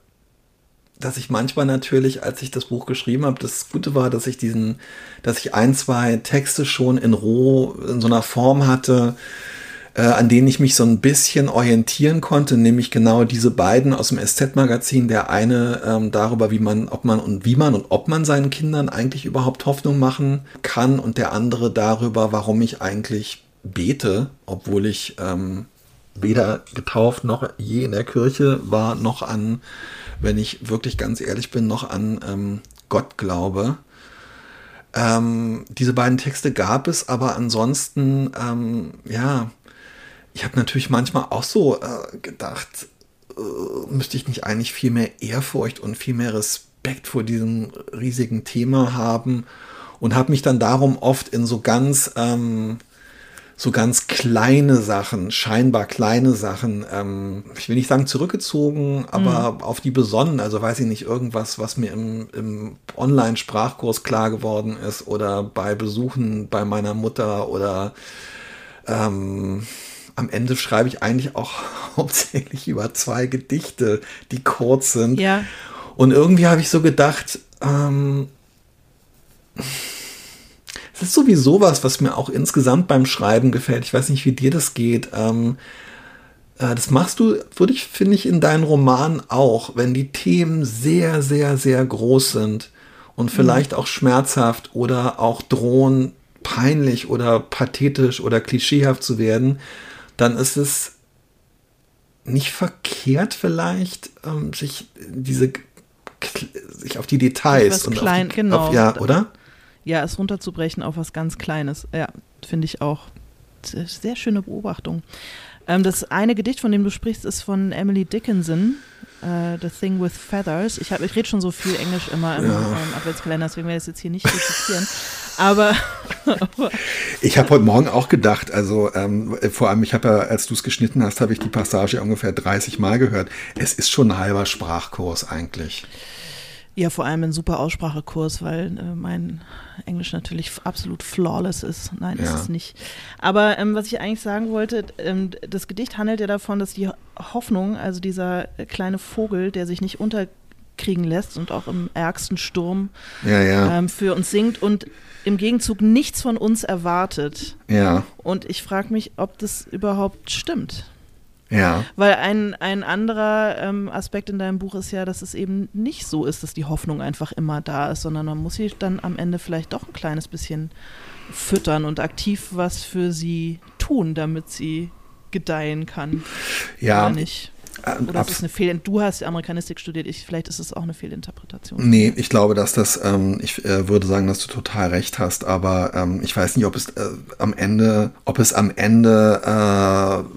dass ich manchmal natürlich, als ich das Buch geschrieben habe, das Gute war, dass ich diesen, dass ich ein, zwei Texte schon in roh, in so einer Form hatte, äh, an denen ich mich so ein bisschen orientieren konnte, nämlich genau diese beiden aus dem SZ-Magazin. Der eine ähm, darüber, wie man, ob man und wie man und ob man seinen Kindern eigentlich überhaupt Hoffnung machen kann und der andere darüber, warum ich eigentlich bete, obwohl ich ähm, weder getauft noch je in der Kirche war, noch an wenn ich wirklich ganz ehrlich bin, noch an ähm, Gott glaube. Ähm, diese beiden Texte gab es, aber ansonsten, ähm, ja, ich habe natürlich manchmal auch so äh, gedacht, äh, müsste ich nicht eigentlich viel mehr Ehrfurcht und viel mehr Respekt vor diesem riesigen Thema haben und habe mich dann darum oft in so ganz ähm, so ganz kleine Sachen, scheinbar kleine Sachen, ähm, ich will nicht sagen zurückgezogen, aber mhm. auf die besonnen. Also weiß ich nicht, irgendwas, was mir im, im Online-Sprachkurs klar geworden ist oder bei Besuchen bei meiner Mutter oder ähm, am Ende schreibe ich eigentlich auch *laughs* hauptsächlich über zwei Gedichte, die kurz sind. Ja. Und irgendwie habe ich so gedacht, ähm, das ist sowieso was, was mir auch insgesamt beim Schreiben gefällt. Ich weiß nicht, wie dir das geht. Ähm, äh, das machst du, würde ich, finde ich, in deinen Romanen auch, wenn die Themen sehr, sehr, sehr groß sind und vielleicht mhm. auch schmerzhaft oder auch drohen, peinlich oder pathetisch oder klischeehaft zu werden, dann ist es nicht verkehrt vielleicht, ähm, sich diese sich auf die Details und klein, auf die, genau. Auf, ja, oder? Ja, es runterzubrechen auf was ganz Kleines. Ja, finde ich auch. Sehr schöne Beobachtung. Ähm, das eine Gedicht, von dem du sprichst, ist von Emily Dickinson, uh, The Thing with Feathers. Ich, ich rede schon so viel Englisch immer im, ja. im Adventskalender, deswegen werde ich es jetzt hier nicht rezitieren. Aber. *laughs* ich habe heute Morgen auch gedacht, also ähm, vor allem, ich habe ja, als du es geschnitten hast, habe ich die Passage ungefähr 30 Mal gehört. Es ist schon ein halber Sprachkurs eigentlich. Ja, vor allem ein super Aussprachekurs, weil äh, mein Englisch natürlich absolut flawless ist. Nein, ja. ist es nicht. Aber ähm, was ich eigentlich sagen wollte, ähm, das Gedicht handelt ja davon, dass die Hoffnung, also dieser kleine Vogel, der sich nicht unterkriegen lässt und auch im ärgsten Sturm ja, ja. Ähm, für uns singt und im Gegenzug nichts von uns erwartet. Ja. Und ich frage mich, ob das überhaupt stimmt. Ja. Weil ein, ein anderer ähm, Aspekt in deinem Buch ist ja, dass es eben nicht so ist, dass die Hoffnung einfach immer da ist, sondern man muss sie dann am Ende vielleicht doch ein kleines bisschen füttern und aktiv was für sie tun, damit sie gedeihen kann. Ja. Oder nicht? Ähm, Oder ist es eine Fehl Du hast Amerikanistik studiert, ich, vielleicht ist es auch eine Fehlinterpretation. Nee, ich glaube, dass das, ähm, ich äh, würde sagen, dass du total recht hast, aber ähm, ich weiß nicht, ob es äh, am Ende, ob es am Ende äh,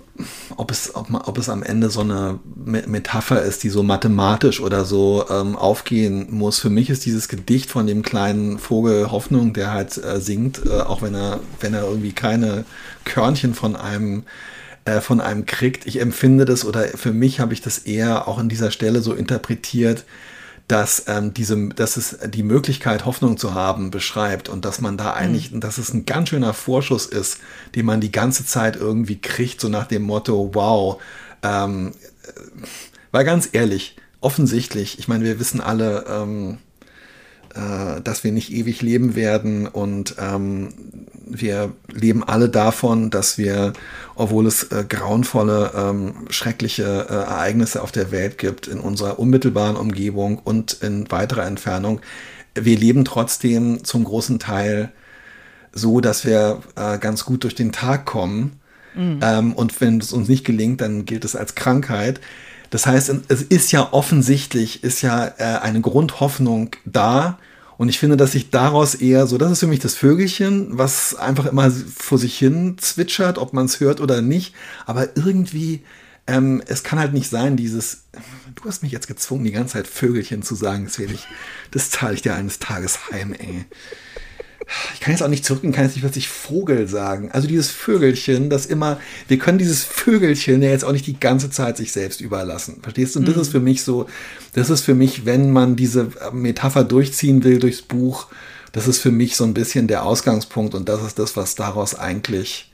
ob es, ob, ob es am Ende so eine Metapher ist, die so mathematisch oder so ähm, aufgehen muss. Für mich ist dieses Gedicht von dem kleinen Vogel Hoffnung, der halt äh, singt, äh, auch wenn er, wenn er irgendwie keine Körnchen von einem äh, von einem kriegt. Ich empfinde das oder für mich habe ich das eher auch an dieser Stelle so interpretiert, dass ähm, diese, dass es die Möglichkeit, Hoffnung zu haben, beschreibt und dass man da eigentlich, mhm. dass es ein ganz schöner Vorschuss ist, den man die ganze Zeit irgendwie kriegt, so nach dem Motto, wow, ähm, weil ganz ehrlich, offensichtlich, ich meine, wir wissen alle, ähm, äh, dass wir nicht ewig leben werden und ähm, wir leben alle davon, dass wir, obwohl es äh, grauenvolle, ähm, schreckliche äh, Ereignisse auf der Welt gibt, in unserer unmittelbaren Umgebung und in weiterer Entfernung, wir leben trotzdem zum großen Teil so, dass wir äh, ganz gut durch den Tag kommen. Mhm. Ähm, und wenn es uns nicht gelingt, dann gilt es als Krankheit. Das heißt, es ist ja offensichtlich, ist ja äh, eine Grundhoffnung da. Und ich finde, dass sich daraus eher so, das ist für mich das Vögelchen, was einfach immer vor sich hin zwitschert, ob man es hört oder nicht. Aber irgendwie, ähm, es kann halt nicht sein, dieses, du hast mich jetzt gezwungen, die ganze Zeit Vögelchen zu sagen, ich, das zahle ich dir eines Tages heim, ey ich kann jetzt auch nicht zurückgehen, kann jetzt nicht plötzlich Vogel sagen. Also dieses Vögelchen, das immer, wir können dieses Vögelchen ja jetzt auch nicht die ganze Zeit sich selbst überlassen. Verstehst du? Und das mhm. ist für mich so, das ist für mich, wenn man diese Metapher durchziehen will durchs Buch, das ist für mich so ein bisschen der Ausgangspunkt und das ist das, was daraus eigentlich,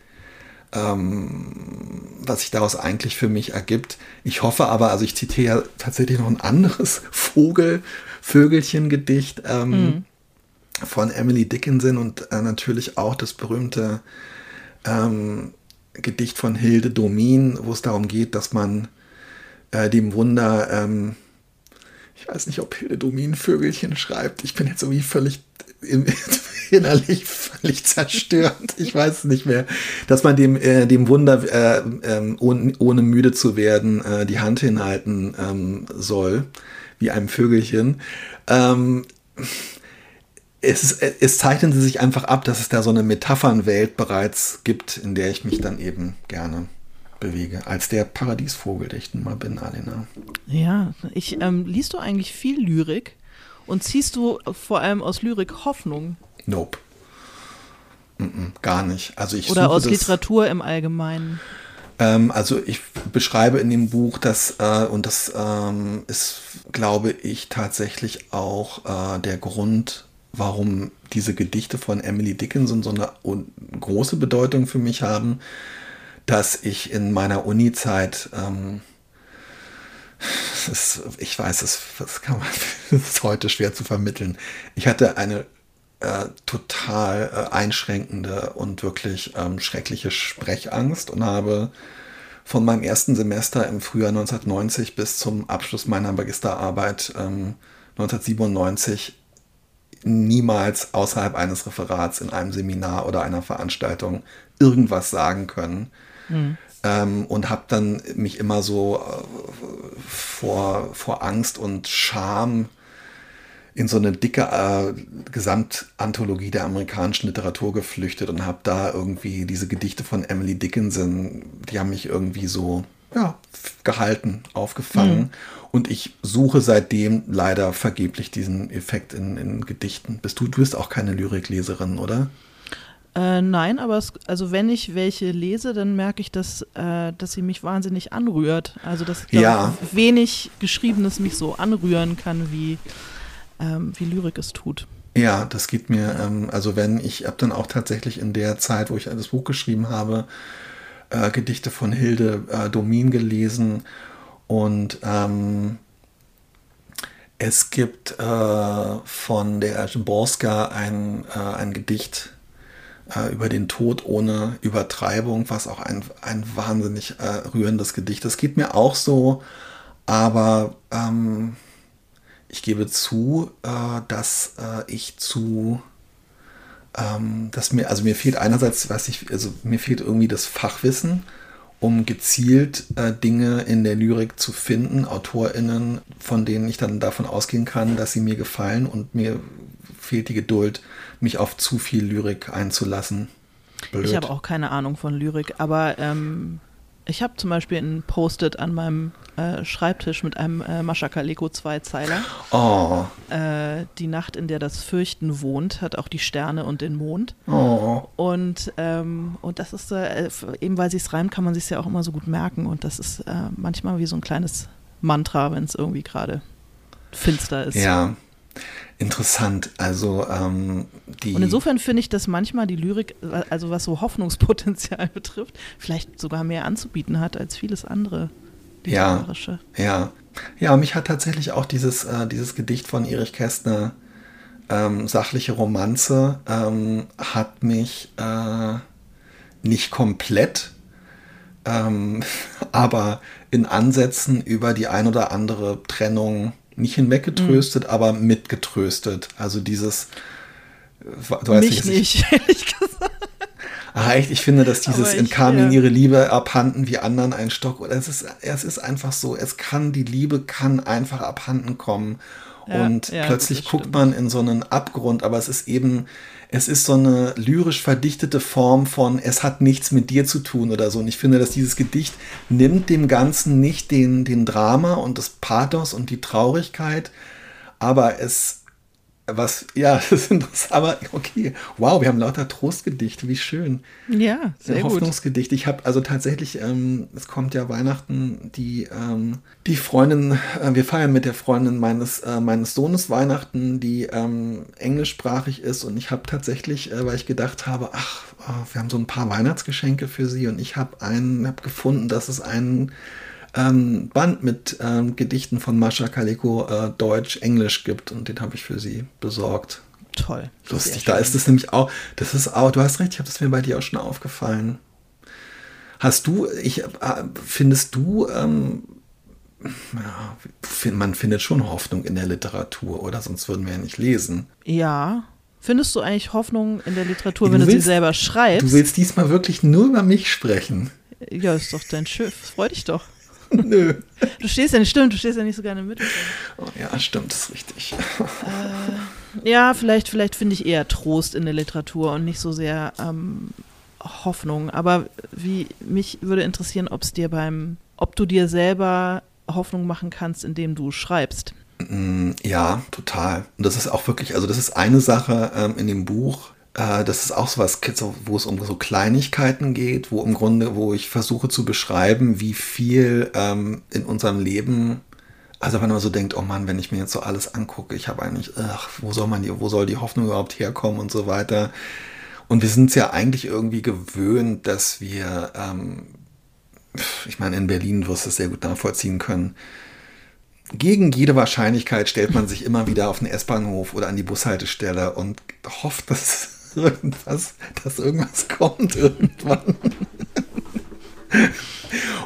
ähm, was sich daraus eigentlich für mich ergibt. Ich hoffe aber, also ich zitiere ja tatsächlich noch ein anderes *laughs* Vogel, Vögelchen-Gedicht. Ähm, mhm von Emily Dickinson und äh, natürlich auch das berühmte ähm, Gedicht von Hilde Domin, wo es darum geht, dass man äh, dem Wunder, ähm, ich weiß nicht, ob Hilde Domin Vögelchen schreibt. Ich bin jetzt irgendwie völlig im, *laughs* innerlich völlig zerstört. Ich weiß es nicht mehr. Dass man dem, äh, dem Wunder, äh, äh, ohne, ohne, müde zu werden, äh, die Hand hinhalten ähm, soll, wie einem Vögelchen. Ähm, es, es zeichnen sie sich einfach ab, dass es da so eine Metaphernwelt bereits gibt, in der ich mich dann eben gerne bewege, als der Paradiesvogel, der ich nun mal bin, Alena. Ja, ich ähm, liest du eigentlich viel Lyrik und ziehst du vor allem aus Lyrik Hoffnung? Nope. Mm -mm, gar nicht. Also ich Oder aus das, Literatur im Allgemeinen. Ähm, also ich beschreibe in dem Buch, dass, äh, und das ähm, ist, glaube ich, tatsächlich auch äh, der Grund, warum diese Gedichte von Emily Dickinson so eine große Bedeutung für mich haben, dass ich in meiner Uni-Zeit, ähm, ich weiß, das *laughs* ist heute schwer zu vermitteln. Ich hatte eine äh, total äh, einschränkende und wirklich ähm, schreckliche Sprechangst und habe von meinem ersten Semester im Frühjahr 1990 bis zum Abschluss meiner Magisterarbeit ähm, 1997 niemals außerhalb eines Referats in einem Seminar oder einer Veranstaltung irgendwas sagen können. Mhm. Ähm, und habe dann mich immer so äh, vor, vor Angst und Scham in so eine dicke äh, Gesamtanthologie der amerikanischen Literatur geflüchtet und habe da irgendwie diese Gedichte von Emily Dickinson, die haben mich irgendwie so ja, gehalten, aufgefangen. Mhm. Und ich suche seitdem leider vergeblich diesen Effekt in, in Gedichten. Bist du, du bist auch keine Lyrikleserin, oder? Äh, nein, aber es, also wenn ich welche lese, dann merke ich, dass, äh, dass sie mich wahnsinnig anrührt. Also dass ja. wenig Geschriebenes mich so anrühren kann, wie, ähm, wie Lyrik es tut. Ja, das geht mir, ähm, also wenn ich habe dann auch tatsächlich in der Zeit, wo ich das Buch geschrieben habe, äh, Gedichte von Hilde äh, Domin gelesen und ähm, es gibt äh, von der Borska ein, äh, ein Gedicht äh, über den Tod ohne Übertreibung, was auch ein, ein wahnsinnig äh, rührendes Gedicht ist. Das geht mir auch so, aber ähm, ich gebe zu, äh, dass äh, ich zu ähm, dass mir, also mir fehlt einerseits, weiß ich, also mir fehlt irgendwie das Fachwissen um gezielt äh, Dinge in der Lyrik zu finden, AutorInnen, von denen ich dann davon ausgehen kann, dass sie mir gefallen und mir fehlt die Geduld, mich auf zu viel Lyrik einzulassen. Blöd. Ich habe auch keine Ahnung von Lyrik, aber ähm, ich habe zum Beispiel ein Post-it an meinem äh, Schreibtisch mit einem äh, Mascha Kaleko Zweizeiler. Oh. Äh, die Nacht, in der das Fürchten wohnt, hat auch die Sterne und den Mond. Oh. Und, ähm, und das ist, äh, eben weil sie es reimt, kann man sich ja auch immer so gut merken. Und das ist äh, manchmal wie so ein kleines Mantra, wenn es irgendwie gerade finster ist. Ja. Interessant. Also ähm, die. Und insofern finde ich, dass manchmal die Lyrik, also was so Hoffnungspotenzial *laughs* betrifft, vielleicht sogar mehr anzubieten hat als vieles andere literarische. Ja, ja. Ja, mich hat tatsächlich auch dieses, äh, dieses Gedicht von Erich Kästner ähm, sachliche Romanze ähm, hat mich äh, nicht komplett, ähm, *laughs* aber in Ansätzen über die ein oder andere Trennung nicht hinweggetröstet, mhm. aber mitgetröstet. Also dieses, du weißt Mich nicht, nicht *laughs* ehrlich gesagt. Ah, echt, ich finde, dass dieses ich, in Carmen ja. ihre Liebe abhanden wie anderen ein Stock. Oder es ist, es ist einfach so, es kann, die Liebe kann einfach abhanden kommen. Ja, und ja, plötzlich guckt man in so einen Abgrund, aber es ist eben, es ist so eine lyrisch verdichtete Form von, es hat nichts mit dir zu tun oder so. Und ich finde, dass dieses Gedicht nimmt dem Ganzen nicht den, den Drama und das Pathos und die Traurigkeit, aber es was, ja, *laughs* das ist interessant, aber okay. Wow, wir haben lauter Trostgedichte, wie schön. Ja, sehr Hoffnungsgedicht. Ich habe also tatsächlich, ähm, es kommt ja Weihnachten, die, ähm, die Freundin, äh, wir feiern mit der Freundin meines, äh, meines Sohnes Weihnachten, die ähm, englischsprachig ist und ich habe tatsächlich, äh, weil ich gedacht habe, ach, oh, wir haben so ein paar Weihnachtsgeschenke für sie und ich habe einen, habe gefunden, dass es einen ähm, Band mit ähm, Gedichten von Mascha Kaliko äh, Deutsch, Englisch gibt und den habe ich für sie besorgt. Toll. Lustig, da ist es nämlich auch, das ist auch, du hast recht, ich habe das mir bei dir auch schon aufgefallen. Hast du, ich, äh, findest du, ähm, ja, man findet schon Hoffnung in der Literatur, oder? Sonst würden wir ja nicht lesen. Ja. Findest du eigentlich Hoffnung in der Literatur, wenn du, willst, sie selber schreibst? Du willst diesmal wirklich nur über mich sprechen. Ja, ist doch dein Schiff. Freu dich doch. *laughs* Nö. Du stehst ja nicht, stimmt, du stehst ja nicht so gerne mit. Oh, ja, stimmt, das ist richtig. Äh, ja, vielleicht, vielleicht finde ich eher Trost in der Literatur und nicht so sehr ähm, Hoffnung. Aber wie mich würde interessieren, ob es dir beim, ob du dir selber Hoffnung machen kannst, indem du schreibst. Mm, ja, total. Und das ist auch wirklich, also das ist eine Sache ähm, in dem Buch, äh, das ist auch so was, wo es um so Kleinigkeiten geht, wo im Grunde, wo ich versuche zu beschreiben, wie viel ähm, in unserem Leben, also wenn man so denkt, oh Mann, wenn ich mir jetzt so alles angucke, ich habe eigentlich, ach, wo soll man die, wo soll die Hoffnung überhaupt herkommen und so weiter. Und wir sind es ja eigentlich irgendwie gewöhnt, dass wir, ähm, ich meine, in Berlin wirst du es sehr gut nachvollziehen können, gegen jede Wahrscheinlichkeit stellt man sich immer wieder auf den S-Bahnhof oder an die Bushaltestelle und hofft, dass *laughs* irgendwas, dass irgendwas kommt irgendwann.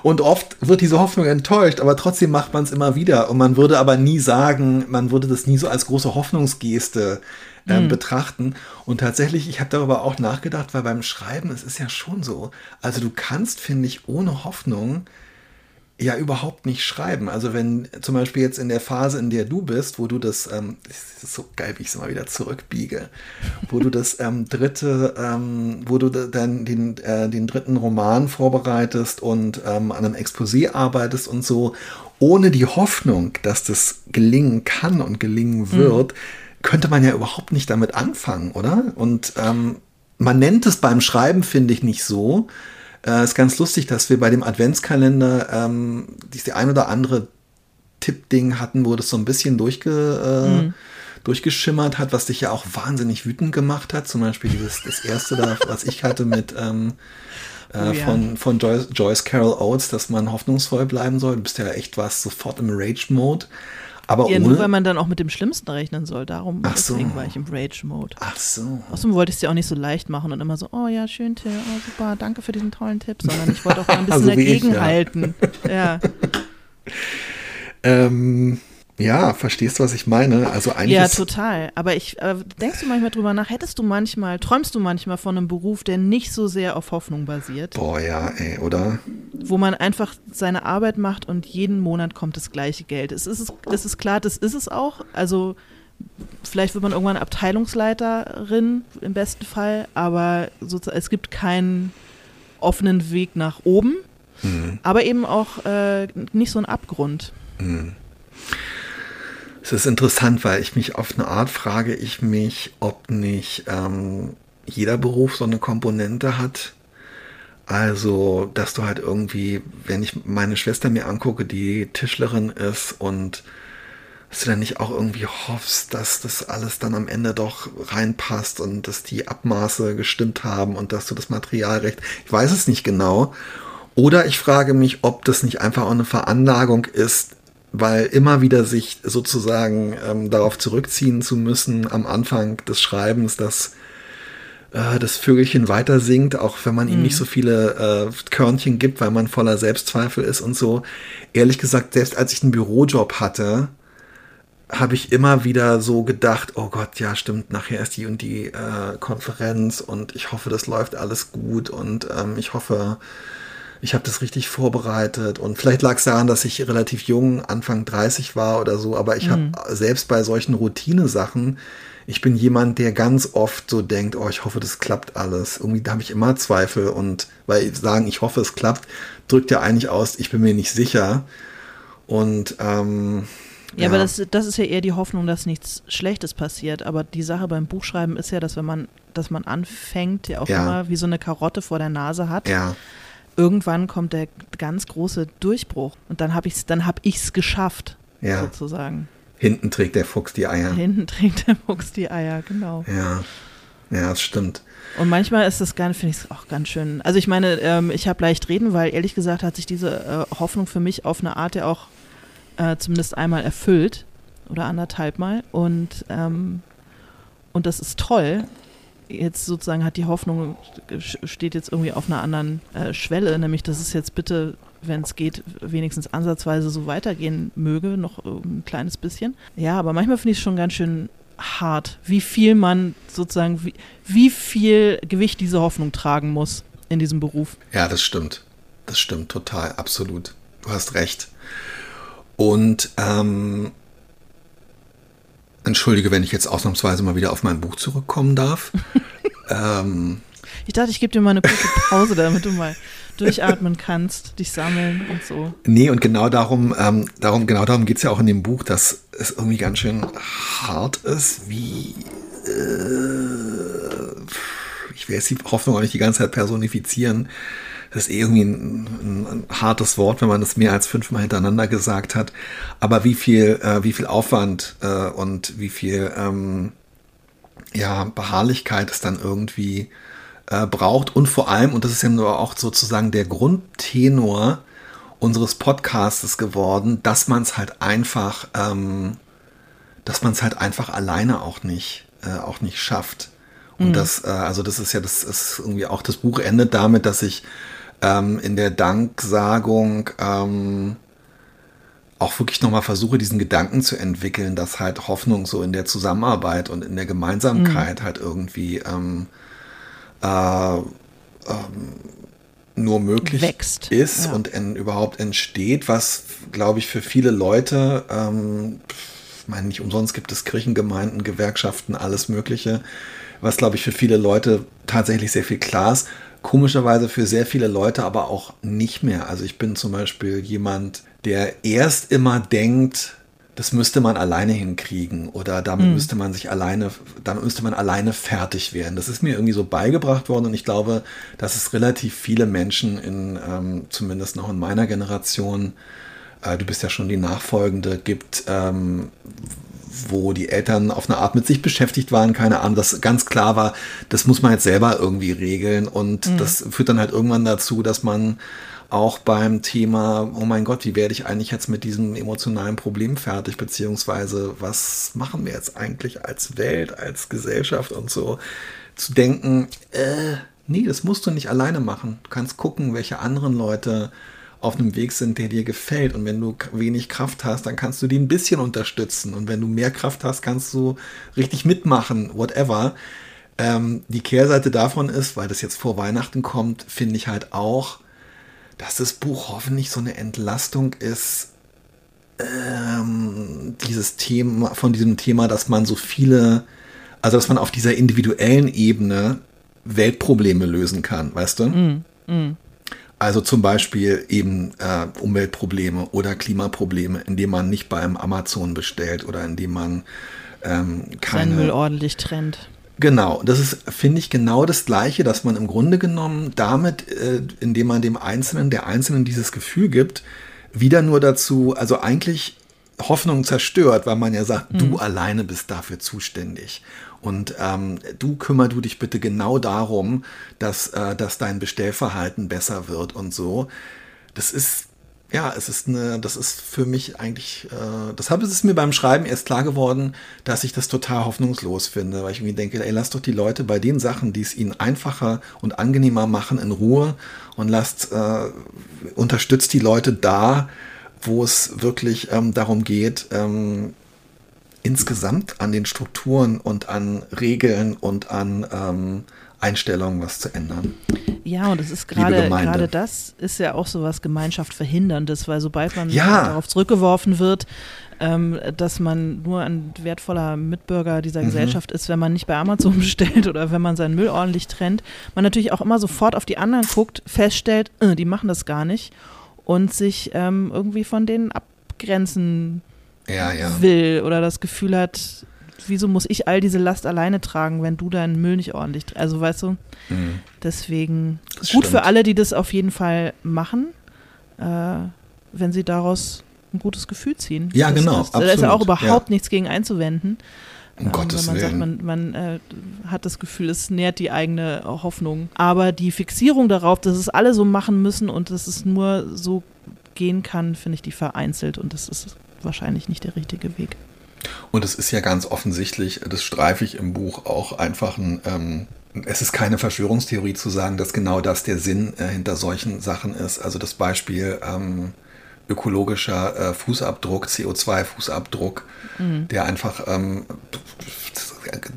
Und oft wird diese Hoffnung enttäuscht, aber trotzdem macht man es immer wieder. Und man würde aber nie sagen, man würde das nie so als große Hoffnungsgeste äh, mhm. betrachten. Und tatsächlich, ich habe darüber auch nachgedacht, weil beim Schreiben, es ist ja schon so. Also du kannst, finde ich, ohne Hoffnung ja überhaupt nicht schreiben. Also wenn zum Beispiel jetzt in der Phase, in der du bist, wo du das, ähm, das ist so geil, wie ich es mal wieder zurückbiege, wo du das ähm, dritte, ähm, wo du dann den, äh, den dritten Roman vorbereitest und ähm, an einem Exposé arbeitest und so, ohne die Hoffnung, dass das gelingen kann und gelingen mhm. wird, mhm. könnte man ja überhaupt nicht damit anfangen, oder? Und ähm, man nennt es beim Schreiben, finde ich, nicht so, äh, ist ganz lustig, dass wir bei dem Adventskalender ähm, diese ein oder andere Tippding hatten, wo das so ein bisschen durchge, äh, mhm. durchgeschimmert hat, was dich ja auch wahnsinnig wütend gemacht hat. Zum Beispiel dieses, das erste da, *laughs* was ich hatte mit ähm, äh, oh, ja. von, von Joyce, Joyce Carol Oates, dass man hoffnungsvoll bleiben soll. Du bist ja echt was sofort im Rage-Mode. Aber ja, nur weil man dann auch mit dem Schlimmsten rechnen soll. Darum Ach so. deswegen war ich im Rage-Mode. Ach so. Außerdem wollte ich es dir auch nicht so leicht machen und immer so, oh ja, schön, Till, oh, super, danke für diesen tollen Tipp, sondern ich wollte auch ein *laughs* bisschen also dagegenhalten. Ja. ja. *laughs* ähm, ja, verstehst du, was ich meine? Also eigentlich ja, total. Aber ich äh, denkst du manchmal drüber nach, hättest du manchmal, träumst du manchmal von einem Beruf, der nicht so sehr auf Hoffnung basiert? Boah, ja, ey, oder? Wo man einfach seine Arbeit macht und jeden Monat kommt das gleiche Geld. Es ist, es ist klar, das ist es auch. Also vielleicht wird man irgendwann Abteilungsleiterin im besten Fall, aber es gibt keinen offenen Weg nach oben, mhm. aber eben auch äh, nicht so einen Abgrund. Mhm. Es ist interessant, weil ich mich auf eine Art frage, ich mich, ob nicht ähm, jeder Beruf so eine Komponente hat. Also, dass du halt irgendwie, wenn ich meine Schwester mir angucke, die Tischlerin ist und dass du dann nicht auch irgendwie hoffst, dass das alles dann am Ende doch reinpasst und dass die Abmaße gestimmt haben und dass du das Materialrecht, ich weiß es nicht genau. Oder ich frage mich, ob das nicht einfach auch eine Veranlagung ist, weil immer wieder sich sozusagen ähm, darauf zurückziehen zu müssen am Anfang des Schreibens, dass äh, das Vögelchen weiter singt, auch wenn man ihm mhm. nicht so viele äh, Körnchen gibt, weil man voller Selbstzweifel ist und so. Ehrlich gesagt, selbst als ich einen Bürojob hatte, habe ich immer wieder so gedacht, oh Gott, ja stimmt, nachher ist die und die äh, Konferenz und ich hoffe, das läuft alles gut und ähm, ich hoffe, ich habe das richtig vorbereitet und vielleicht lag es daran, dass ich relativ jung, Anfang 30 war oder so, aber ich mhm. habe selbst bei solchen Routine-Sachen ich bin jemand, der ganz oft so denkt, oh, ich hoffe, das klappt alles. Irgendwie habe ich immer Zweifel und weil sagen, ich hoffe, es klappt, drückt ja eigentlich aus, ich bin mir nicht sicher. Und ähm, ja, ja, aber das, das ist ja eher die Hoffnung, dass nichts Schlechtes passiert. Aber die Sache beim Buchschreiben ist ja, dass wenn man, dass man anfängt, ja auch ja. immer wie so eine Karotte vor der Nase hat. Ja. Irgendwann kommt der ganz große Durchbruch und dann habe ich es, dann es geschafft, ja. sozusagen. Hinten trägt der Fuchs die Eier. Hinten trägt der Fuchs die Eier, genau. Ja, ja, das stimmt. Und manchmal ist das ganz, finde ich auch ganz schön. Also ich meine, ähm, ich habe leicht reden, weil ehrlich gesagt hat sich diese äh, Hoffnung für mich auf eine Art ja auch äh, zumindest einmal erfüllt oder anderthalb Mal. Und, ähm, und das ist toll. Jetzt sozusagen hat die Hoffnung, steht jetzt irgendwie auf einer anderen äh, Schwelle, nämlich dass es jetzt bitte wenn es geht, wenigstens ansatzweise so weitergehen möge, noch ein kleines bisschen. Ja, aber manchmal finde ich es schon ganz schön hart, wie viel man sozusagen, wie, wie viel Gewicht diese Hoffnung tragen muss in diesem Beruf. Ja, das stimmt. Das stimmt total, absolut. Du hast recht. Und ähm, entschuldige, wenn ich jetzt ausnahmsweise mal wieder auf mein Buch zurückkommen darf. *laughs* ähm, ich dachte, ich gebe dir mal eine kurze Pause, damit du mal durchatmen kannst, dich sammeln und so. Nee, und genau darum, ähm, darum, genau darum geht es ja auch in dem Buch, dass es irgendwie ganz schön hart ist, wie äh, ich will jetzt die Hoffnung auch nicht die ganze Zeit personifizieren. Das ist eh irgendwie ein, ein, ein, hartes Wort, wenn man das mehr als fünfmal hintereinander gesagt hat. Aber wie viel, äh, wie viel Aufwand äh, und wie viel ähm, ja, Beharrlichkeit es dann irgendwie äh, braucht und vor allem, und das ist ja nur auch sozusagen der Grundtenor unseres Podcastes geworden, dass man es halt einfach, ähm, dass man es halt einfach alleine auch nicht, äh, auch nicht schafft. Und mhm. das, äh, also das ist ja, das ist irgendwie auch, das Buch endet damit, dass ich ähm, in der Danksagung ähm, auch wirklich nochmal versuche, diesen Gedanken zu entwickeln, dass halt Hoffnung so in der Zusammenarbeit und in der Gemeinsamkeit mhm. halt irgendwie ähm, äh, ähm, nur möglich Wächst. ist ja. und in, überhaupt entsteht, was, glaube ich, für viele Leute, ähm, ich meine, nicht umsonst gibt es Kirchengemeinden, Gewerkschaften, alles Mögliche, was, glaube ich, für viele Leute tatsächlich sehr viel klar ist. Komischerweise für sehr viele Leute aber auch nicht mehr. Also ich bin zum Beispiel jemand, der erst immer denkt, das müsste man alleine hinkriegen oder damit mhm. müsste man sich alleine, damit müsste man alleine fertig werden. Das ist mir irgendwie so beigebracht worden und ich glaube, dass es relativ viele Menschen in, ähm, zumindest noch in meiner Generation, äh, du bist ja schon die Nachfolgende, gibt, ähm, wo die Eltern auf eine Art mit sich beschäftigt waren, keine Ahnung, das ganz klar war, das muss man jetzt selber irgendwie regeln und mhm. das führt dann halt irgendwann dazu, dass man auch beim Thema, oh mein Gott, wie werde ich eigentlich jetzt mit diesem emotionalen Problem fertig, beziehungsweise was machen wir jetzt eigentlich als Welt, als Gesellschaft und so, zu denken, äh, nee, das musst du nicht alleine machen. Du kannst gucken, welche anderen Leute auf einem Weg sind, der dir gefällt. Und wenn du wenig Kraft hast, dann kannst du die ein bisschen unterstützen. Und wenn du mehr Kraft hast, kannst du richtig mitmachen, whatever. Ähm, die Kehrseite davon ist, weil das jetzt vor Weihnachten kommt, finde ich halt auch, dass das Buch hoffentlich so eine Entlastung ist, ähm, dieses Thema, von diesem Thema, dass man so viele, also dass man auf dieser individuellen Ebene Weltprobleme lösen kann, weißt du? Mm, mm. Also zum Beispiel eben äh, Umweltprobleme oder Klimaprobleme, indem man nicht beim Amazon bestellt oder indem man ähm, keine, Sein Müll ordentlich trennt. Genau, das ist, finde ich, genau das Gleiche, dass man im Grunde genommen damit, äh, indem man dem Einzelnen, der Einzelnen dieses Gefühl gibt, wieder nur dazu, also eigentlich Hoffnung zerstört, weil man ja sagt, mhm. du alleine bist dafür zuständig. Und ähm, du kümmer du dich bitte genau darum, dass, äh, dass dein Bestellverhalten besser wird und so. Das ist ja, es ist eine, das ist für mich eigentlich, äh, deshalb ist es mir beim Schreiben erst klar geworden, dass ich das total hoffnungslos finde, weil ich irgendwie denke, ey, lasst doch die Leute bei den Sachen, die es ihnen einfacher und angenehmer machen, in Ruhe und lasst, äh, unterstützt die Leute da, wo es wirklich ähm, darum geht, ähm, insgesamt an den Strukturen und an Regeln und an ähm, Einstellungen was zu ändern. Ja, und es ist gerade gerade das ist ja auch so was Gemeinschaft verhinderndes, weil sobald man ja. darauf zurückgeworfen wird, ähm, dass man nur ein wertvoller Mitbürger dieser mhm. Gesellschaft ist, wenn man nicht bei Amazon *laughs* bestellt oder wenn man seinen Müll ordentlich trennt, man natürlich auch immer sofort auf die anderen guckt, feststellt, äh, die machen das gar nicht und sich ähm, irgendwie von denen abgrenzen ja, ja. will oder das Gefühl hat, wieso muss ich all diese Last alleine tragen, wenn du deinen Müll nicht ordentlich, also weißt du, mhm. deswegen das gut stimmt. für alle, die das auf jeden Fall machen, äh, wenn sie daraus ein gutes Gefühl ziehen. Ja, das, genau. Das, da ist ja auch überhaupt ja. nichts gegen einzuwenden. Um ähm, Gottes wenn man Willen. sagt, man, man äh, hat das Gefühl, es nährt die eigene Hoffnung. Aber die Fixierung darauf, dass es alle so machen müssen und dass es nur so gehen kann, finde ich die vereinzelt und das ist wahrscheinlich nicht der richtige Weg. Und es ist ja ganz offensichtlich, das streife ich im Buch auch einfach ein. Ähm, es ist keine Verschwörungstheorie zu sagen, dass genau das der Sinn äh, hinter solchen Sachen ist. Also das Beispiel ähm, ökologischer äh, Fußabdruck, CO2-Fußabdruck, mhm. der einfach ähm,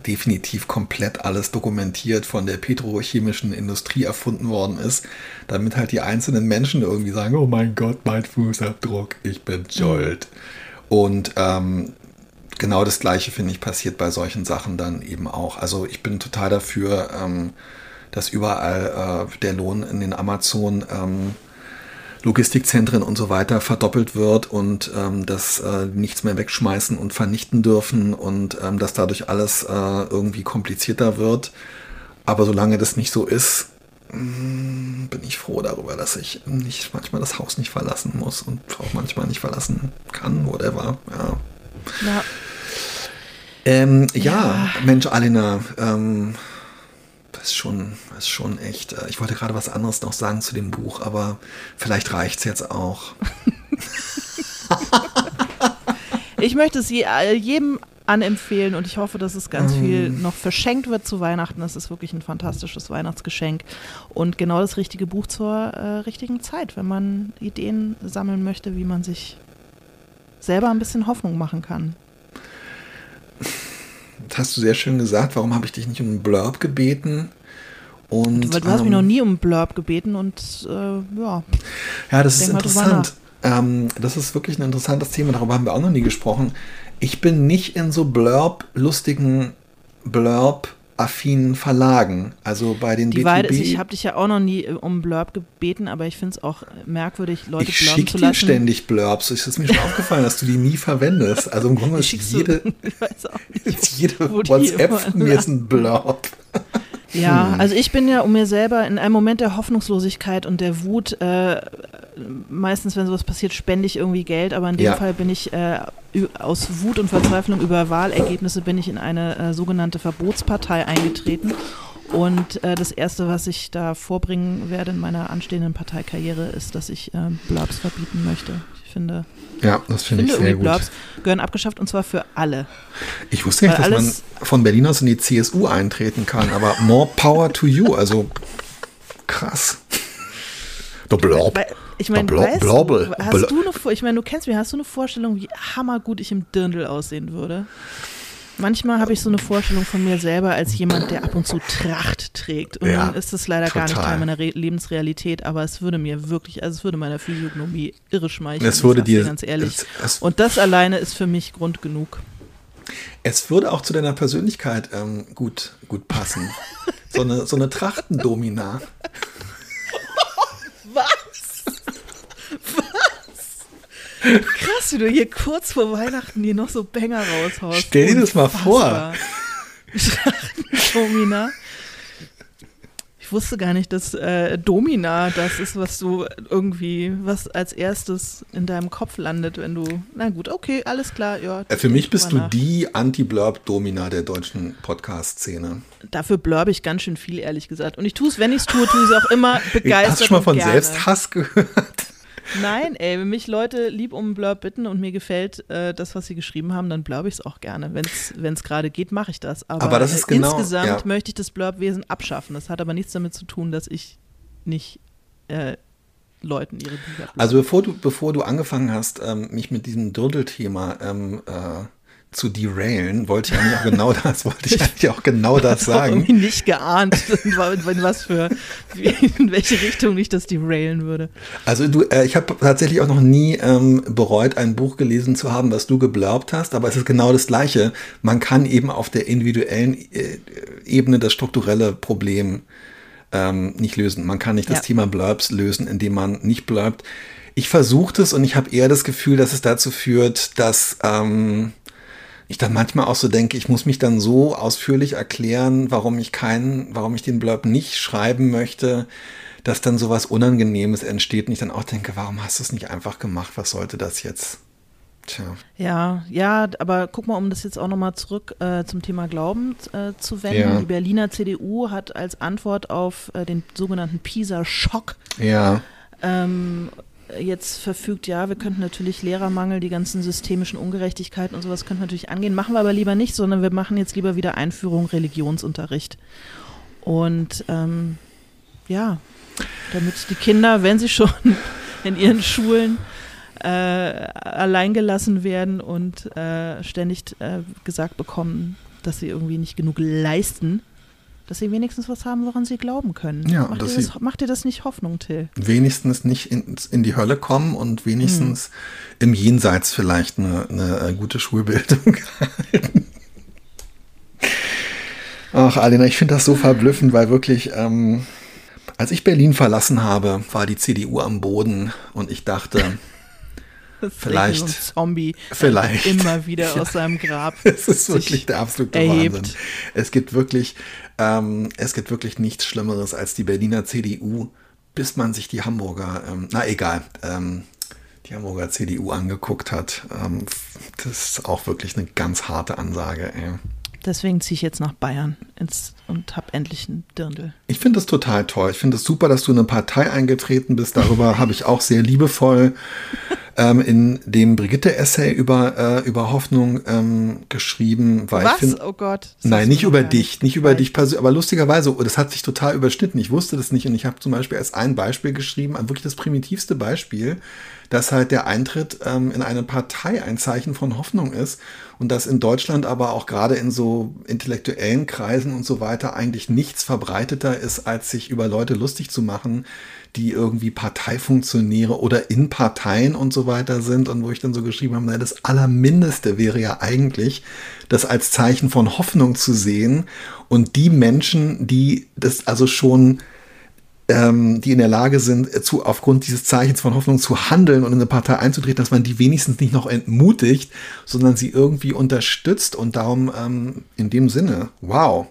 definitiv komplett alles dokumentiert von der petrochemischen Industrie erfunden worden ist, damit halt die einzelnen Menschen irgendwie sagen, oh mein Gott, mein Fußabdruck, ich bin schuld. Mhm. Und ähm, genau das Gleiche, finde ich, passiert bei solchen Sachen dann eben auch. Also ich bin total dafür, ähm, dass überall äh, der Lohn in den Amazon ähm, Logistikzentren und so weiter verdoppelt wird und ähm, dass äh, nichts mehr wegschmeißen und vernichten dürfen und ähm, dass dadurch alles äh, irgendwie komplizierter wird. Aber solange das nicht so ist, mm, bin ich froh darüber, dass ich nicht manchmal das Haus nicht verlassen muss und auch manchmal nicht verlassen kann, whatever. Ja. ja. Ähm, ja, ja, Mensch, Alina, ähm, ist schon, ist schon echt. Äh, ich wollte gerade was anderes noch sagen zu dem Buch, aber vielleicht reicht es jetzt auch. *laughs* ich möchte es jedem anempfehlen und ich hoffe, dass es ganz viel mm. noch verschenkt wird zu Weihnachten. Das ist wirklich ein fantastisches Weihnachtsgeschenk und genau das richtige Buch zur äh, richtigen Zeit, wenn man Ideen sammeln möchte, wie man sich selber ein bisschen Hoffnung machen kann. Das hast du sehr schön gesagt. Warum habe ich dich nicht um einen Blurb gebeten? Und, Weil du hast mich ähm, noch nie um einen Blurb gebeten und äh, ja. Ja, das ist interessant. Ähm, das ist wirklich ein interessantes Thema. Darüber haben wir auch noch nie gesprochen. Ich bin nicht in so Blurb-lustigen Blurb affinen Verlagen, also bei den die ist, ich habe dich ja auch noch nie äh, um Blurb gebeten, aber ich finde es auch merkwürdig, Leute ich blurben zu lassen. Ich ständig Blurbs. Es ist mir schon *laughs* aufgefallen, dass du die nie verwendest. Also im Grunde ist jede, *laughs* *laughs* jede WhatsApp von mir ist ein Blurb. Ja, hm. also ich bin ja um mir selber in einem Moment der Hoffnungslosigkeit und der Wut, äh, meistens, wenn sowas passiert, spende ich irgendwie Geld, aber in dem ja. Fall bin ich äh, aus Wut und Verzweiflung über Wahlergebnisse bin ich in eine äh, sogenannte Verbotspartei eingetreten. Und äh, das Erste, was ich da vorbringen werde in meiner anstehenden Parteikarriere, ist, dass ich äh, Blurbs verbieten möchte. Ich finde, ja, das finde ich sehr gut. Blurbs gehören abgeschafft und zwar für alle. Ich wusste nicht, dass man von Berlin aus in die CSU eintreten kann, aber more power to you. Also krass. Der. Ich meine, weißt du, hast du eine, ich meine, du kennst mich, hast du eine Vorstellung, wie hammergut ich im Dirndl aussehen würde? Manchmal habe ich so eine Vorstellung von mir selber als jemand, der ab und zu Tracht trägt. Und ja, dann ist es leider total. gar nicht Teil meiner Re Lebensrealität, aber es würde mir wirklich, also es würde meiner Physiognomie irre schmeicheln. Es würde dir, ganz ehrlich. Es, es, und das alleine ist für mich Grund genug. Es würde auch zu deiner Persönlichkeit ähm, gut, gut passen. so eine, so eine Trachtendomina. Krass, wie du hier kurz vor Weihnachten dir noch so Bänger raushaust. Stell dir das mal vor. Domina. Ich wusste gar nicht, dass äh, Domina das ist, was du irgendwie, was als erstes in deinem Kopf landet, wenn du. Na gut, okay, alles klar, ja. Äh, für mich bist du nach. die Anti-Blurb-Domina der deutschen Podcast-Szene. Dafür blurbe ich ganz schön viel, ehrlich gesagt. Und ich tue es, wenn ich es tue, tue ich es auch immer begeistert. Hast du schon mal von gerne. Selbsthass gehört? Nein, ey, wenn mich Leute lieb um einen Blurb bitten und mir gefällt äh, das, was sie geschrieben haben, dann blurbe ich es auch gerne. Wenn es gerade geht, mache ich das. Aber, aber das äh, genau, insgesamt ja. möchte ich das Blurb-Wesen abschaffen. Das hat aber nichts damit zu tun, dass ich nicht äh, Leuten ihre Bücher blurbe. Also bevor du, bevor du angefangen hast, ähm, mich mit diesem Dödel-Thema ähm, äh, zu derailen, wollte ich eigentlich auch genau *laughs* das, wollte ich eigentlich auch genau das sagen. Ich habe nicht geahnt, *laughs* in was für, in welche Richtung ich das derailen würde. Also du, äh, ich habe tatsächlich auch noch nie ähm, bereut, ein Buch gelesen zu haben, was du geblaubt hast, aber es ist genau das Gleiche. Man kann eben auf der individuellen äh, Ebene das strukturelle Problem ähm, nicht lösen. Man kann nicht ja. das Thema Blurbs lösen, indem man nicht blurbt. Ich versuche es und ich habe eher das Gefühl, dass es dazu führt, dass ähm, ich dann manchmal auch so denke, ich muss mich dann so ausführlich erklären, warum ich keinen, warum ich den Blurb nicht schreiben möchte, dass dann sowas Unangenehmes entsteht und ich dann auch denke, warum hast du es nicht einfach gemacht? Was sollte das jetzt? Tja. Ja, ja, aber guck mal, um das jetzt auch nochmal zurück äh, zum Thema Glauben äh, zu wenden. Ja. Die Berliner CDU hat als Antwort auf äh, den sogenannten PISA-Schock ja. ähm, jetzt verfügt, ja, wir könnten natürlich Lehrermangel, die ganzen systemischen Ungerechtigkeiten und sowas könnten natürlich angehen, machen wir aber lieber nicht, sondern wir machen jetzt lieber wieder Einführung Religionsunterricht. Und ähm, ja, damit die Kinder, wenn sie schon *laughs* in ihren Schulen äh, alleingelassen werden und äh, ständig äh, gesagt bekommen, dass sie irgendwie nicht genug leisten, dass sie wenigstens was haben, woran sie glauben können. Ja, macht, dir das, macht dir das nicht Hoffnung, Till? Wenigstens nicht in, in die Hölle kommen und wenigstens hm. im Jenseits vielleicht eine, eine äh, gute Schulbildung *laughs* halten. Ach, Alina, ich finde das so verblüffend, weil wirklich, ähm, als ich Berlin verlassen habe, war die CDU am Boden und ich dachte, *laughs* vielleicht so Zombie vielleicht immer wieder aus *laughs* seinem Grab. Es ist wirklich der absolute erhebt. Wahnsinn. Es gibt wirklich ähm, es gibt wirklich nichts Schlimmeres als die Berliner CDU, bis man sich die Hamburger, ähm, na egal, ähm, die Hamburger CDU angeguckt hat. Ähm, das ist auch wirklich eine ganz harte Ansage. Ey. Deswegen ziehe ich jetzt nach Bayern ins, und habe endlich einen Dirndl. Ich finde das total toll. Ich finde es das super, dass du in eine Partei eingetreten bist. Darüber *laughs* habe ich auch sehr liebevoll ähm, in dem Brigitte-Essay über, äh, über Hoffnung ähm, geschrieben. Weil Was? Find, oh Gott. Nein, nicht über dich, nicht über dich persönlich, aber lustigerweise, das hat sich total überschnitten. Ich wusste das nicht und ich habe zum Beispiel als ein Beispiel geschrieben, wirklich das primitivste Beispiel, dass halt der Eintritt ähm, in eine Partei ein Zeichen von Hoffnung ist und dass in Deutschland aber auch gerade in so intellektuellen Kreisen und so weiter eigentlich nichts verbreiteter ist, als sich über Leute lustig zu machen, die irgendwie Parteifunktionäre oder in Parteien und so weiter sind und wo ich dann so geschrieben habe, na, das Allermindeste wäre ja eigentlich, das als Zeichen von Hoffnung zu sehen und die Menschen, die das also schon ähm, die in der Lage sind, zu, aufgrund dieses Zeichens von Hoffnung zu handeln und in eine Partei einzutreten, dass man die wenigstens nicht noch entmutigt, sondern sie irgendwie unterstützt und darum ähm, in dem Sinne, wow,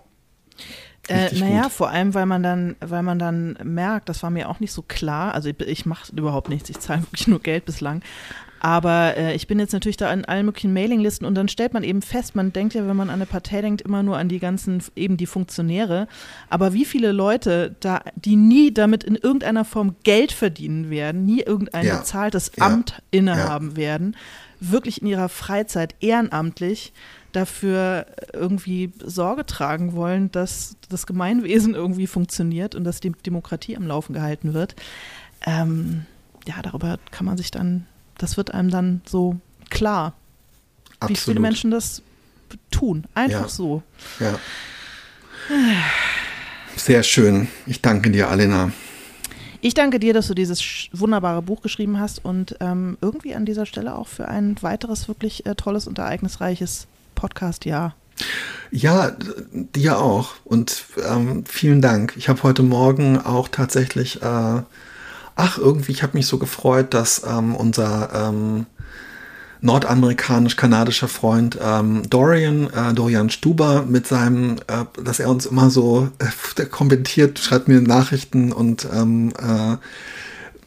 äh, naja, vor allem, weil man dann, weil man dann merkt, das war mir auch nicht so klar. Also ich, ich mache überhaupt nichts, ich zahle *laughs* wirklich nur Geld bislang. Aber äh, ich bin jetzt natürlich da in allen möglichen Mailinglisten und dann stellt man eben fest, man denkt ja, wenn man an eine Partei denkt, immer nur an die ganzen, eben die Funktionäre. Aber wie viele Leute da, die nie damit in irgendeiner Form Geld verdienen werden, nie irgendein ja. bezahltes ja. Amt innehaben ja. werden, wirklich in ihrer Freizeit ehrenamtlich dafür irgendwie Sorge tragen wollen, dass das Gemeinwesen irgendwie funktioniert und dass die Demokratie am Laufen gehalten wird. Ähm, ja, darüber kann man sich dann, das wird einem dann so klar, Absolut. wie viele Menschen das tun. Einfach ja. so. Ja. Sehr schön. Ich danke dir, Alena. Ich danke dir, dass du dieses wunderbare Buch geschrieben hast und ähm, irgendwie an dieser Stelle auch für ein weiteres wirklich äh, tolles und ereignisreiches Podcast, ja. Ja, dir auch. Und ähm, vielen Dank. Ich habe heute Morgen auch tatsächlich, äh, ach, irgendwie, ich habe mich so gefreut, dass ähm, unser ähm, nordamerikanisch-kanadischer Freund ähm, Dorian, äh, Dorian Stuber mit seinem, äh, dass er uns immer so, äh, kommentiert, schreibt mir Nachrichten und ähm, äh,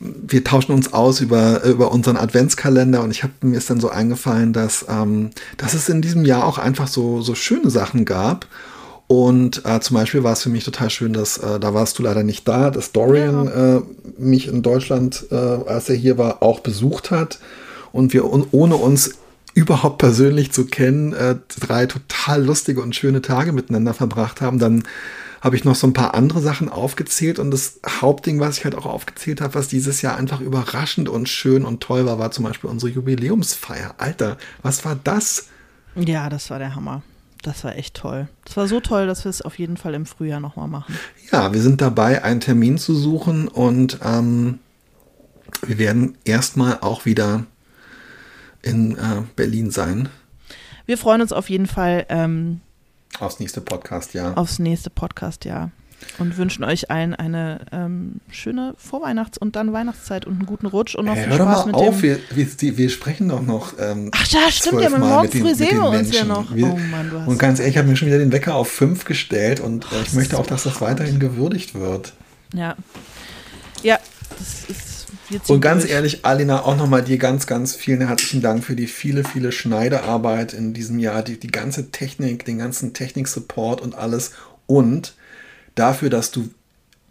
wir tauschen uns aus über, über unseren Adventskalender und ich habe mir ist dann so eingefallen, dass, ähm, dass es in diesem Jahr auch einfach so, so schöne Sachen gab Und äh, zum Beispiel war es für mich total schön, dass äh, da warst du leider nicht da, dass Dorian ja. äh, mich in Deutschland, äh, als er hier war, auch besucht hat und wir un ohne uns überhaupt persönlich zu kennen, äh, drei total lustige und schöne Tage miteinander verbracht haben. Dann habe ich noch so ein paar andere Sachen aufgezählt und das Hauptding, was ich halt auch aufgezählt habe, was dieses Jahr einfach überraschend und schön und toll war, war zum Beispiel unsere Jubiläumsfeier. Alter, was war das? Ja, das war der Hammer. Das war echt toll. Das war so toll, dass wir es auf jeden Fall im Frühjahr nochmal machen. Ja, wir sind dabei, einen Termin zu suchen und ähm, wir werden erstmal auch wieder in äh, Berlin sein. Wir freuen uns auf jeden Fall. Ähm, aufs nächste Podcast-Jahr. Aufs nächste Podcast-Jahr und wünschen euch allen eine ähm, schöne Vorweihnachts- und dann Weihnachtszeit und einen guten Rutsch und noch hey, viel Spaß doch mal mit auf, wir, wir, wir, sprechen doch noch. Ähm, Ach ja, stimmt ja, morgen früh sehen wir uns ja noch. Wir, oh Mann, du hast und ganz ehrlich, ich habe mir schon wieder den Wecker auf fünf gestellt und äh, ich möchte auch, dass das weiterhin gewürdigt wird. Ja. Ja, das ist und ganz durch. ehrlich, Alina, auch nochmal dir ganz, ganz vielen herzlichen Dank für die viele, viele Schneidearbeit in diesem Jahr, die, die ganze Technik, den ganzen Technik-Support und alles. Und dafür, dass du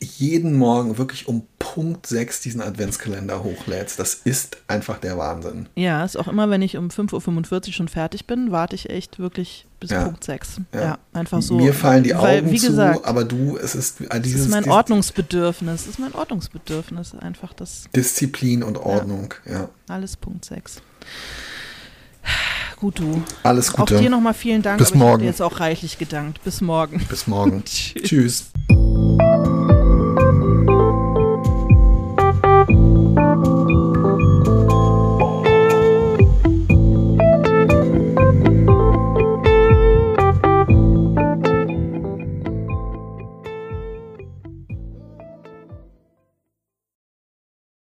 jeden Morgen wirklich um Punkt 6 diesen Adventskalender hochlädst. Das ist einfach der Wahnsinn. Ja, ist auch immer, wenn ich um 5.45 Uhr schon fertig bin, warte ich echt wirklich bis ja. Punkt 6. Ja. ja. einfach so. Mir fallen die Augen wie gesagt, zu, aber du, es ist äh, dieses. Es ist mein Ordnungsbedürfnis. Es ist mein Ordnungsbedürfnis, einfach das. Disziplin und Ordnung, ja. ja. Alles Punkt 6. Gut, du. Alles Gute. Auch dir nochmal vielen Dank. Bis morgen. Jetzt auch reichlich gedankt. Bis morgen. Bis morgen. *laughs* Tschüss. Tschüss.